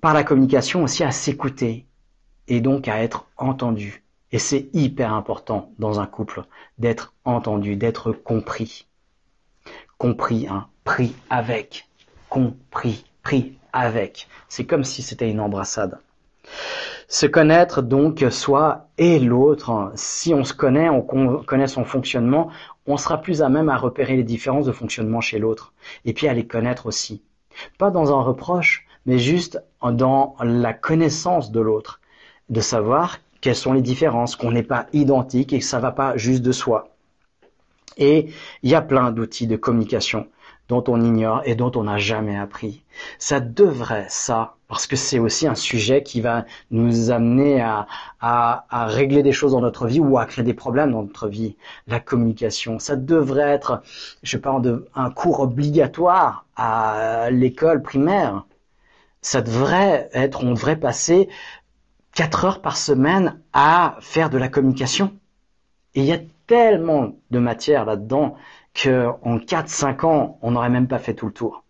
B: par la communication aussi à s'écouter et donc à être entendu. Et c'est hyper important dans un couple d'être entendu, d'être compris. Compris, hein, pris avec. Compris, pris avec. C'est comme si c'était une embrassade. Se connaître donc soi et l'autre. Si on se connaît, on connaît son fonctionnement, on sera plus à même à repérer les différences de fonctionnement chez l'autre. Et puis à les connaître aussi. Pas dans un reproche, mais juste dans la connaissance de l'autre. De savoir quelles sont les différences, qu'on n'est pas identique et que ça va pas juste de soi. Et il y a plein d'outils de communication dont on ignore et dont on n'a jamais appris. Ça devrait, ça, parce que c'est aussi un sujet qui va nous amener à, régler des choses dans notre vie ou à créer des problèmes dans notre vie. La communication, ça devrait être, je parle de un cours obligatoire à l'école primaire. Ça devrait être, on devrait passer quatre heures par semaine à faire de la communication. Et il y a tellement de matière là-dedans qu'en 4-5 ans, on n'aurait même pas fait tout le tour.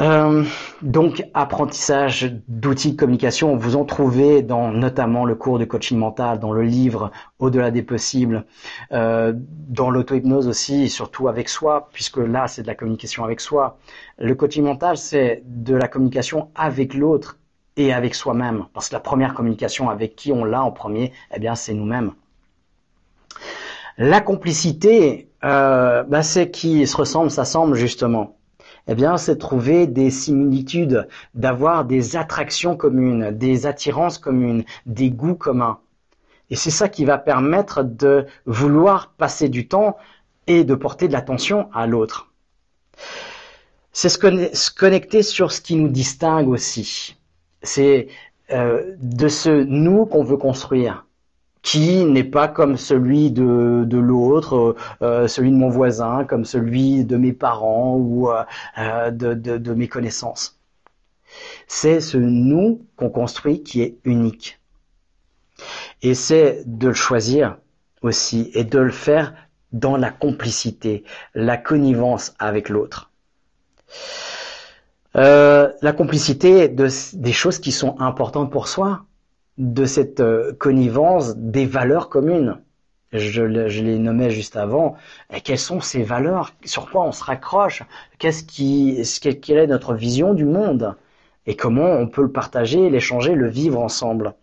B: Euh, donc, apprentissage d'outils de communication, vous en trouvez dans notamment le cours de coaching mental, dans le livre Au-delà des possibles, euh, dans l'auto-hypnose aussi, surtout avec soi, puisque là, c'est de la communication avec soi. Le coaching mental, c'est de la communication avec l'autre et avec soi-même, parce que la première communication avec qui on l'a en premier, eh bien, c'est nous-mêmes. La complicité, euh, bah, c'est qui se ressemble, s'assemble justement. Eh bien, c'est trouver des similitudes, d'avoir des attractions communes, des attirances communes, des goûts communs. Et c'est ça qui va permettre de vouloir passer du temps et de porter de l'attention à l'autre. C'est se connecter sur ce qui nous distingue aussi. C'est euh, de ce nous qu'on veut construire qui n'est pas comme celui de, de l'autre, euh, euh, celui de mon voisin, comme celui de mes parents ou euh, de, de, mes connaissances. C'est ce nous qu'on construit qui est unique. Et c'est de le choisir aussi et de le faire dans la complicité, la connivence avec l'autre. La complicité de, des choses qui sont importantes pour soi, de cette euh, connivence des valeurs communes. Je, les nommais juste avant. Et quelles sont ces valeurs? Sur quoi on se raccroche? Qu'est-ce qui, quelle est notre vision du monde? Et comment on peut le partager, l'échanger, le vivre ensemble?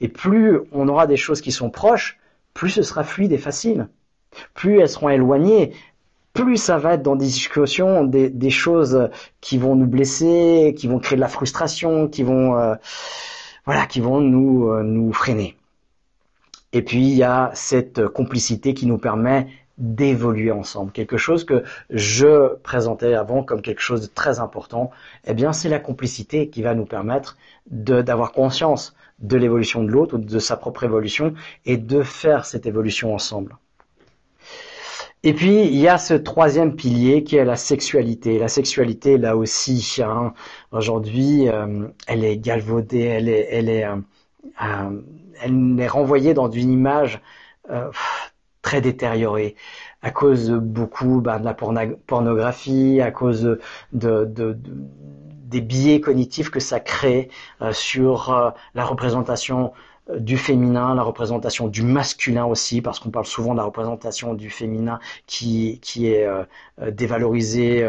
B: Et plus on aura des choses qui sont proches, plus ce sera fluide et facile. Plus elles seront éloignées, plus ça va être dans des discussions, des, choses qui vont nous blesser, qui vont créer de la frustration, qui vont euh, voilà, qui vont nous, euh, nous freiner. Et puis il y a cette complicité qui nous permet d'évoluer ensemble. Quelque chose que je présentais avant comme quelque chose de très important, eh bien c'est la complicité qui va nous permettre d'avoir conscience de l'évolution de l'autre ou de sa propre évolution et de faire cette évolution ensemble. Et puis il y a ce troisième pilier qui est la sexualité. La sexualité, là aussi, hein, aujourd'hui, euh, elle est galvaudée, elle est, elle est, euh, euh, elle est renvoyée dans une image très détériorée à cause de beaucoup bah, de la pornographie, à cause de, de, de, des biais cognitifs que ça crée sur la représentation du féminin, la représentation du masculin aussi, parce qu'on parle souvent de la représentation du féminin qui, qui est euh, dévalorisée,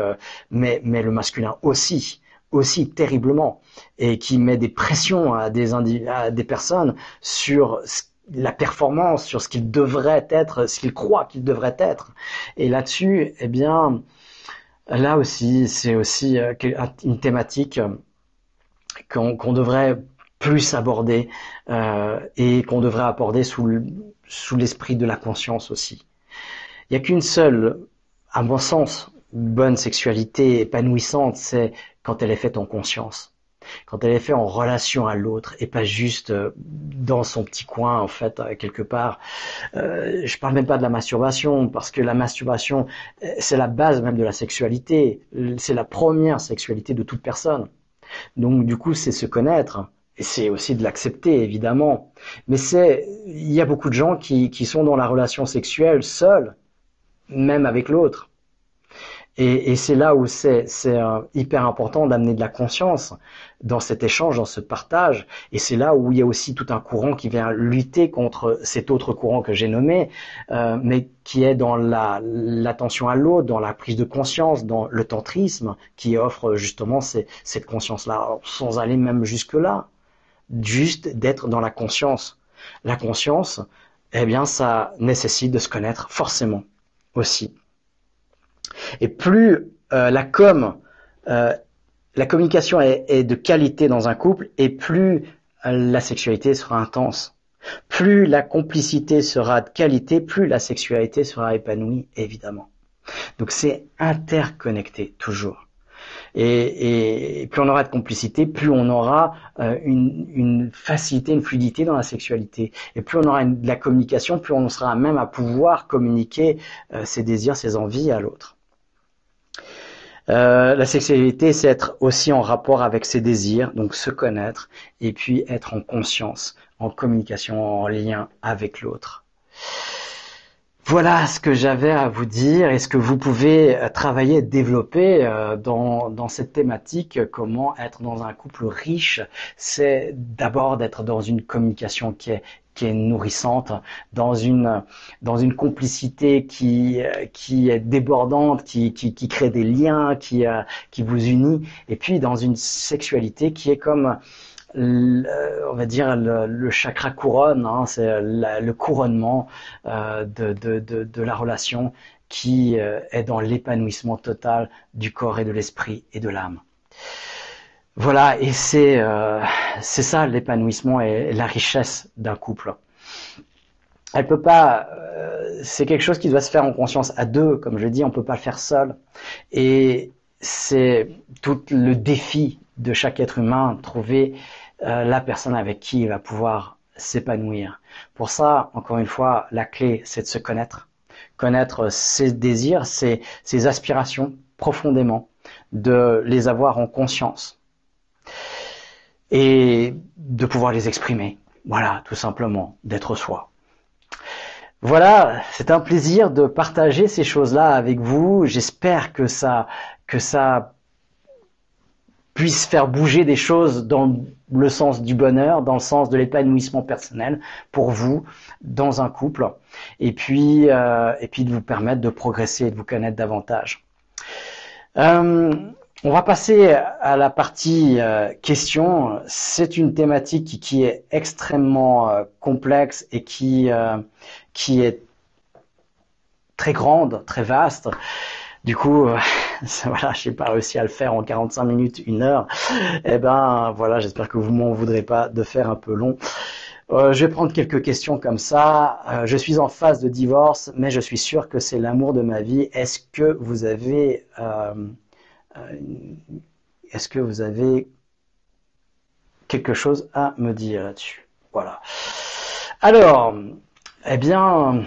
B: mais, mais le masculin aussi aussi terriblement et qui met des pressions à des, à des personnes sur la performance, sur ce qu'il devrait être, ce qu'il croit qu'il devrait être. Et là-dessus, eh bien, là aussi, c'est aussi une thématique qu'on devrait plus aborder euh, et qu'on devrait aborder sous l'esprit de la conscience aussi. Il n'y a qu'une seule, à mon sens, bonne sexualité épanouissante, c'est quand elle est faite en conscience, quand elle est faite en relation à l'autre et pas juste euh, dans son petit coin en fait euh, quelque part. Euh, je parle même pas de la masturbation parce que la masturbation c'est la base même de la sexualité, c'est la première sexualité de toute personne. Donc du coup, c'est se connaître. C'est aussi de l'accepter, évidemment. Mais c'est, il y a beaucoup de gens qui, qui sont dans la relation sexuelle seuls, même avec l'autre. Et, et c'est là où c'est euh, hyper important d'amener de la conscience dans cet échange, dans ce partage. Et c'est là où il y a aussi tout un courant qui vient lutter contre cet autre courant que j'ai nommé, euh, mais qui est dans l'attention à l'autre, dans la prise de conscience, dans le tantrisme, qui offre justement cette conscience-là, sans aller même jusque-là. Juste d'être dans la conscience. La conscience, eh bien, ça nécessite de se connaître forcément aussi. Et plus euh, la com, euh, la communication est, de qualité dans un couple, et plus euh, la sexualité sera intense. Plus la complicité sera de qualité, plus la sexualité sera épanouie, évidemment. Donc c'est interconnecté toujours. Et, plus on aura de complicité, plus on aura une, facilité, une fluidité dans la sexualité. Et plus on aura de la communication, plus on sera même à pouvoir communiquer ses désirs, ses envies à l'autre. Euh, la sexualité, c'est être aussi en rapport avec ses désirs, donc se connaître, et puis être en conscience, en communication, en lien avec l'autre. Voilà ce que j'avais à vous dire et ce que vous pouvez euh, travailler, développer euh, dans, dans cette thématique, comment être dans un couple riche, c'est d'abord d'être dans une communication qui est qui est nourrissante, dans une dans une complicité qui qui est débordante, qui qui, qui crée des liens, qui qui vous unit, et puis dans une sexualité qui est comme on va dire le, chakra couronne, hein, c'est le couronnement euh, de, la relation qui euh, est dans l'épanouissement total du corps et de l'esprit et de l'âme. Voilà, et c'est euh, ça l'épanouissement et la richesse d'un couple. Elle peut pas, c'est quelque chose qui doit se faire en conscience à deux, comme je dis, on peut pas le faire seul. Et c'est tout le défi de chaque être humain, trouver euh, la personne avec qui il va pouvoir s'épanouir. Pour ça, encore une fois, la clé, c'est de se connaître, connaître ses désirs, ses, ses aspirations profondément, de les avoir en conscience et de pouvoir les exprimer. Voilà, tout simplement, d'être soi. Voilà, c'est un plaisir de partager ces choses-là avec vous. J'espère que ça, que ça puisse faire bouger des choses dans le sens du bonheur, dans le sens de l'épanouissement personnel pour vous dans un couple, et puis euh, et puis de vous permettre de progresser et de vous connaître davantage. Euh, on va passer à la partie euh, question. C'est une thématique qui, est extrêmement euh, complexe et qui, qui est très grande, très vaste. Du coup, voilà, j'ai pas réussi à le faire en 45 minutes, une heure. Eh ben, voilà, j'espère que vous m'en voudrez pas de faire un peu long. je vais prendre quelques questions comme ça. je suis en phase de divorce, mais je suis sûr que c'est l'amour de ma vie. Est-ce que vous avez euh, est-ce que vous avez quelque chose à me dire là-dessus? Voilà. Alors, eh bien,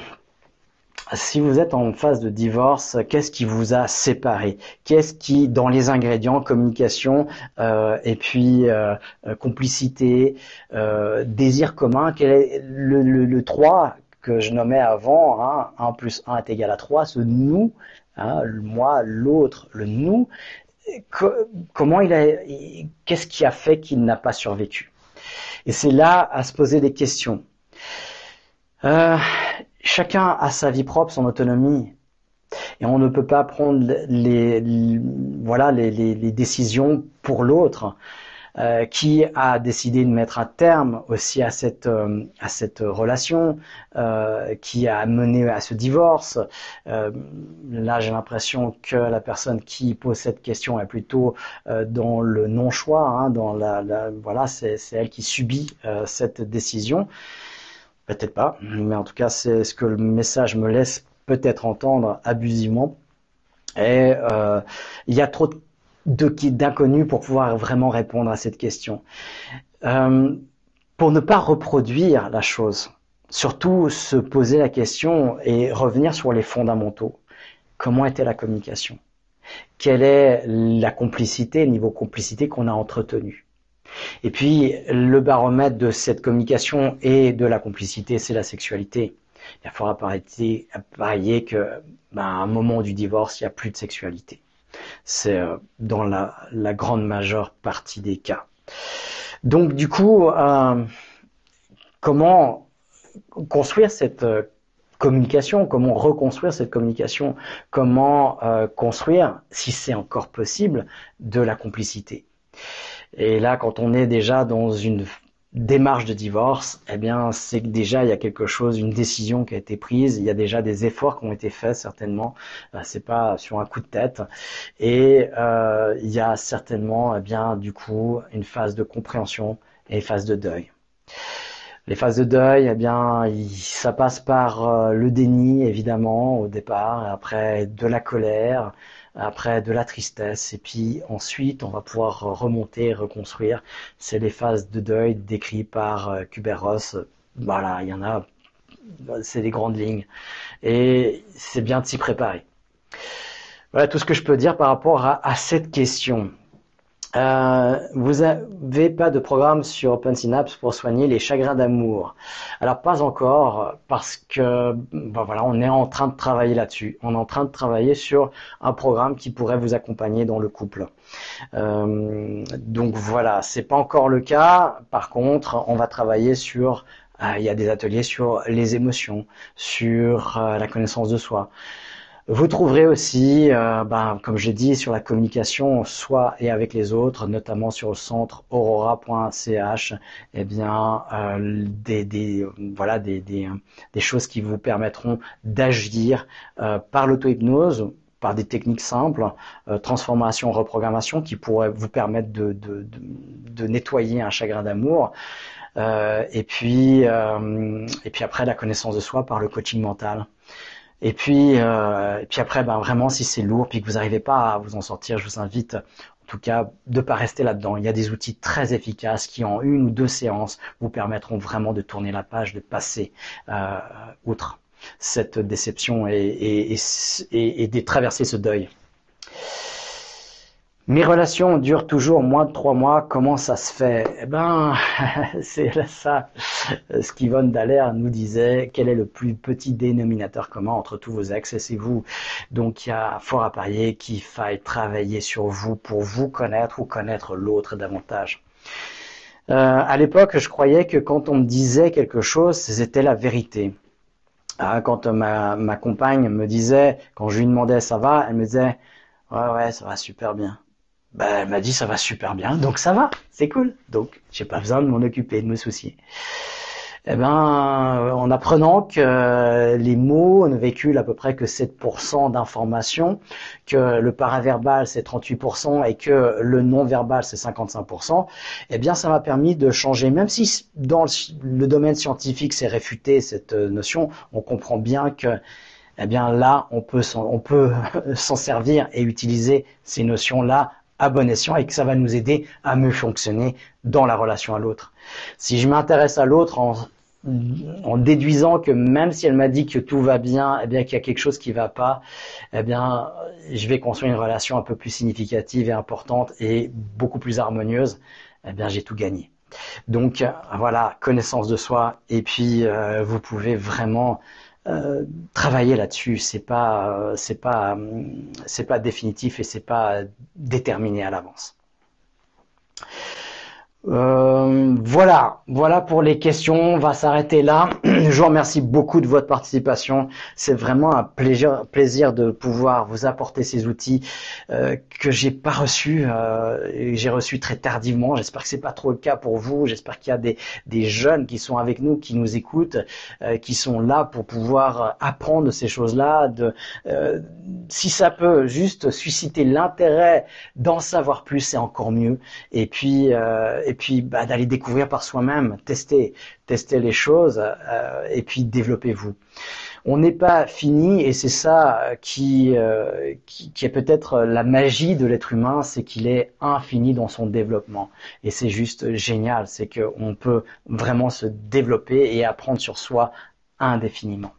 B: si vous êtes en phase de divorce, qu'est-ce qui vous a séparé? Qu'est-ce qui, dans les ingrédients, communication euh, et puis euh, complicité, désir commun, quel est le, 3 que je nommais avant, hein, 1 plus 1 est égal à 3, ce nous, hein, moi, l'autre, le nous, comment il a, qu'est-ce qui a fait qu'il n'a pas survécu? Et c'est là à se poser des questions. Euh, chacun a sa vie propre, son autonomie. Et on ne peut pas prendre les, voilà, les, les décisions pour l'autre. Euh, qui a décidé de mettre un terme aussi à cette euh, à cette relation, euh, qui a mené à ce divorce. là, j'ai l'impression que la personne qui pose cette question est plutôt dans le non-choix, hein, dans la, la voilà, c'est elle qui subit cette décision. Peut-être pas, mais en tout cas, c'est ce que le message me laisse peut-être entendre abusivement. Et il y a trop de d'inconnus pour pouvoir vraiment répondre à cette question. Euh, pour ne pas reproduire la chose, surtout se poser la question et revenir sur les fondamentaux. Comment était la communication? Quelle est la complicité, le niveau complicité qu'on a entretenu? Et puis, le baromètre de cette communication et de la complicité, c'est la sexualité. Il faudra parier que, ben, à un moment du divorce, il n'y a plus de sexualité. C'est euh, dans la, grande majeure partie des cas. Donc du coup, euh, comment construire cette euh, communication, comment reconstruire cette communication, comment construire, si c'est encore possible, de la complicité? Et là, quand on est déjà dans une démarche de divorce, eh bien, c'est que déjà il y a quelque chose, une décision qui a été prise, il y a déjà des efforts qui ont été faits certainement. Euh, c'est pas sur un coup de tête, et euh, il y a certainement, eh bien, du coup, une phase de compréhension et une phase de deuil. Les phases de deuil, eh bien, ça passe par euh, le déni évidemment au départ, après de la colère, après de la tristesse, et puis ensuite on va pouvoir remonter, reconstruire. C'est les phases de deuil décrites par euh, Kubler-Ross. Voilà, il y en a, c'est des grandes lignes, et c'est bien de s'y préparer. Voilà tout ce que je peux dire par rapport à cette question. Euh, vous n'avez pas de programme sur OpenSynapse pour soigner les chagrins d'amour. Alors pas encore parce que ben voilà, on est en train de travailler là-dessus. On est en train de travailler sur un programme qui pourrait vous accompagner dans le couple. Euh, donc voilà, c'est pas encore le cas. Par contre, on va travailler sur euh, il y a des ateliers sur les émotions, sur euh, la connaissance de soi, vous trouverez aussi, euh, ben, comme j'ai dit, sur la communication, soit et avec les autres, notamment sur le centre aurora.ch, eh bien, euh, des, des, voilà, des, des, choses qui vous permettront d'agir euh, par l'auto-hypnose par des techniques simples, transformation, reprogrammation, qui pourraient vous permettre de, de, de, nettoyer un chagrin d'amour. Et puis, et puis après la connaissance de soi par le coaching mental. Et puis, euh, et puis après, ben vraiment, si c'est lourd, puis que vous n'arrivez pas à vous en sortir, je vous invite, en tout cas, de pas rester là-dedans. Il y a des outils très efficaces qui, en une ou deux séances, vous permettront vraiment de tourner la page, de passer euh, outre cette déception et, et, et, et de traverser ce deuil. Mes relations durent toujours moins de trois mois. Comment ça se fait? Eh ben, c'est ça. Ce qu'Yvonne nous disait. Quel est le plus petit dénominateur commun entre tous vos ex? Et c'est vous. Donc, il y a fort à parier qu'il faille travailler sur vous pour vous connaître ou connaître l'autre davantage. Euh, à l'époque, je croyais que quand on me disait quelque chose, c'était la vérité. Ah, quand ma compagne me disait, quand je lui demandais ça va, elle me disait ouais ouais ça va super bien ben, elle m'a dit ça va super bien, donc ça va, c'est cool. Donc j'ai pas besoin de m'en occuper, de me soucier. Eh ben, en apprenant que les mots ne véhiculent à peu près que 7% d'informations, que le paraverbal c'est 38% et que le non-verbal c'est 55%, eh bien ça m'a permis de changer, même si dans le domaine scientifique c'est réfuté cette notion, on comprend bien que eh bien là on peut on peut s'en servir et utiliser ces notions là à bon escient et que ça va nous aider à mieux fonctionner dans la relation à l'autre. Si je m'intéresse à l'autre en, déduisant que même si elle m'a dit que tout va bien, eh bien qu'il y a quelque chose qui va pas, eh bien je vais construire une relation un peu plus significative et importante et beaucoup plus harmonieuse, eh bien j'ai tout gagné. Donc voilà, connaissance de soi et puis euh, vous pouvez vraiment euh, travailler là-dessus. C'est pas, euh, c'est pas, euh, c'est pas définitif et c'est pas déterminé à l'avance. Voilà, voilà pour les questions. On va s'arrêter là. Je vous remercie beaucoup de votre participation. C'est vraiment un plaisir, de pouvoir vous apporter ces outils euh, que j'ai pas reçus euh, et j'ai reçus très tardivement. J'espère que c'est pas trop le cas pour vous. J'espère qu'il y a des, des jeunes qui sont avec nous, qui nous écoutent, euh, qui sont là pour pouvoir apprendre ces choses-là. De, euh, si ça peut juste susciter l'intérêt d'en savoir plus, c'est encore mieux. Et puis et puis bah, d'aller découvrir par soi-même, tester, tester les choses, euh, et puis développez-vous. On n'est pas fini, et c'est ça qui, euh, qui, qui, est peut-être la magie de l'être humain, c'est qu'il est infini dans son développement. Et c'est juste génial, c'est qu'on peut vraiment se développer et apprendre sur soi indéfiniment.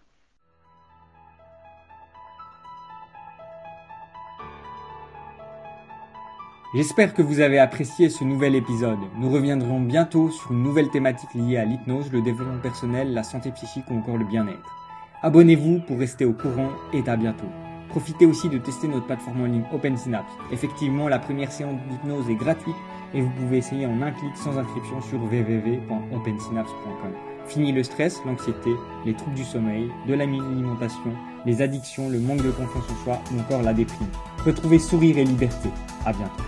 A: J'espère que vous avez apprécié ce nouvel épisode. Nous reviendrons bientôt sur une nouvelle thématique liée à l'hypnose, le développement personnel, la santé psychique ou encore le bien-être. Abonnez-vous pour rester au courant et à bientôt. Profitez aussi de tester notre plateforme en ligne OpenSynapse. Effectivement, la première séance d'hypnose est gratuite et vous pouvez essayer en un clic sans inscription sur www.opensynapse.com. Fini le stress, l'anxiété, les troubles du sommeil, de l'alimentation, les addictions, le manque de confiance en soi ou encore la déprime. Retrouvez sourire et liberté. À bientôt.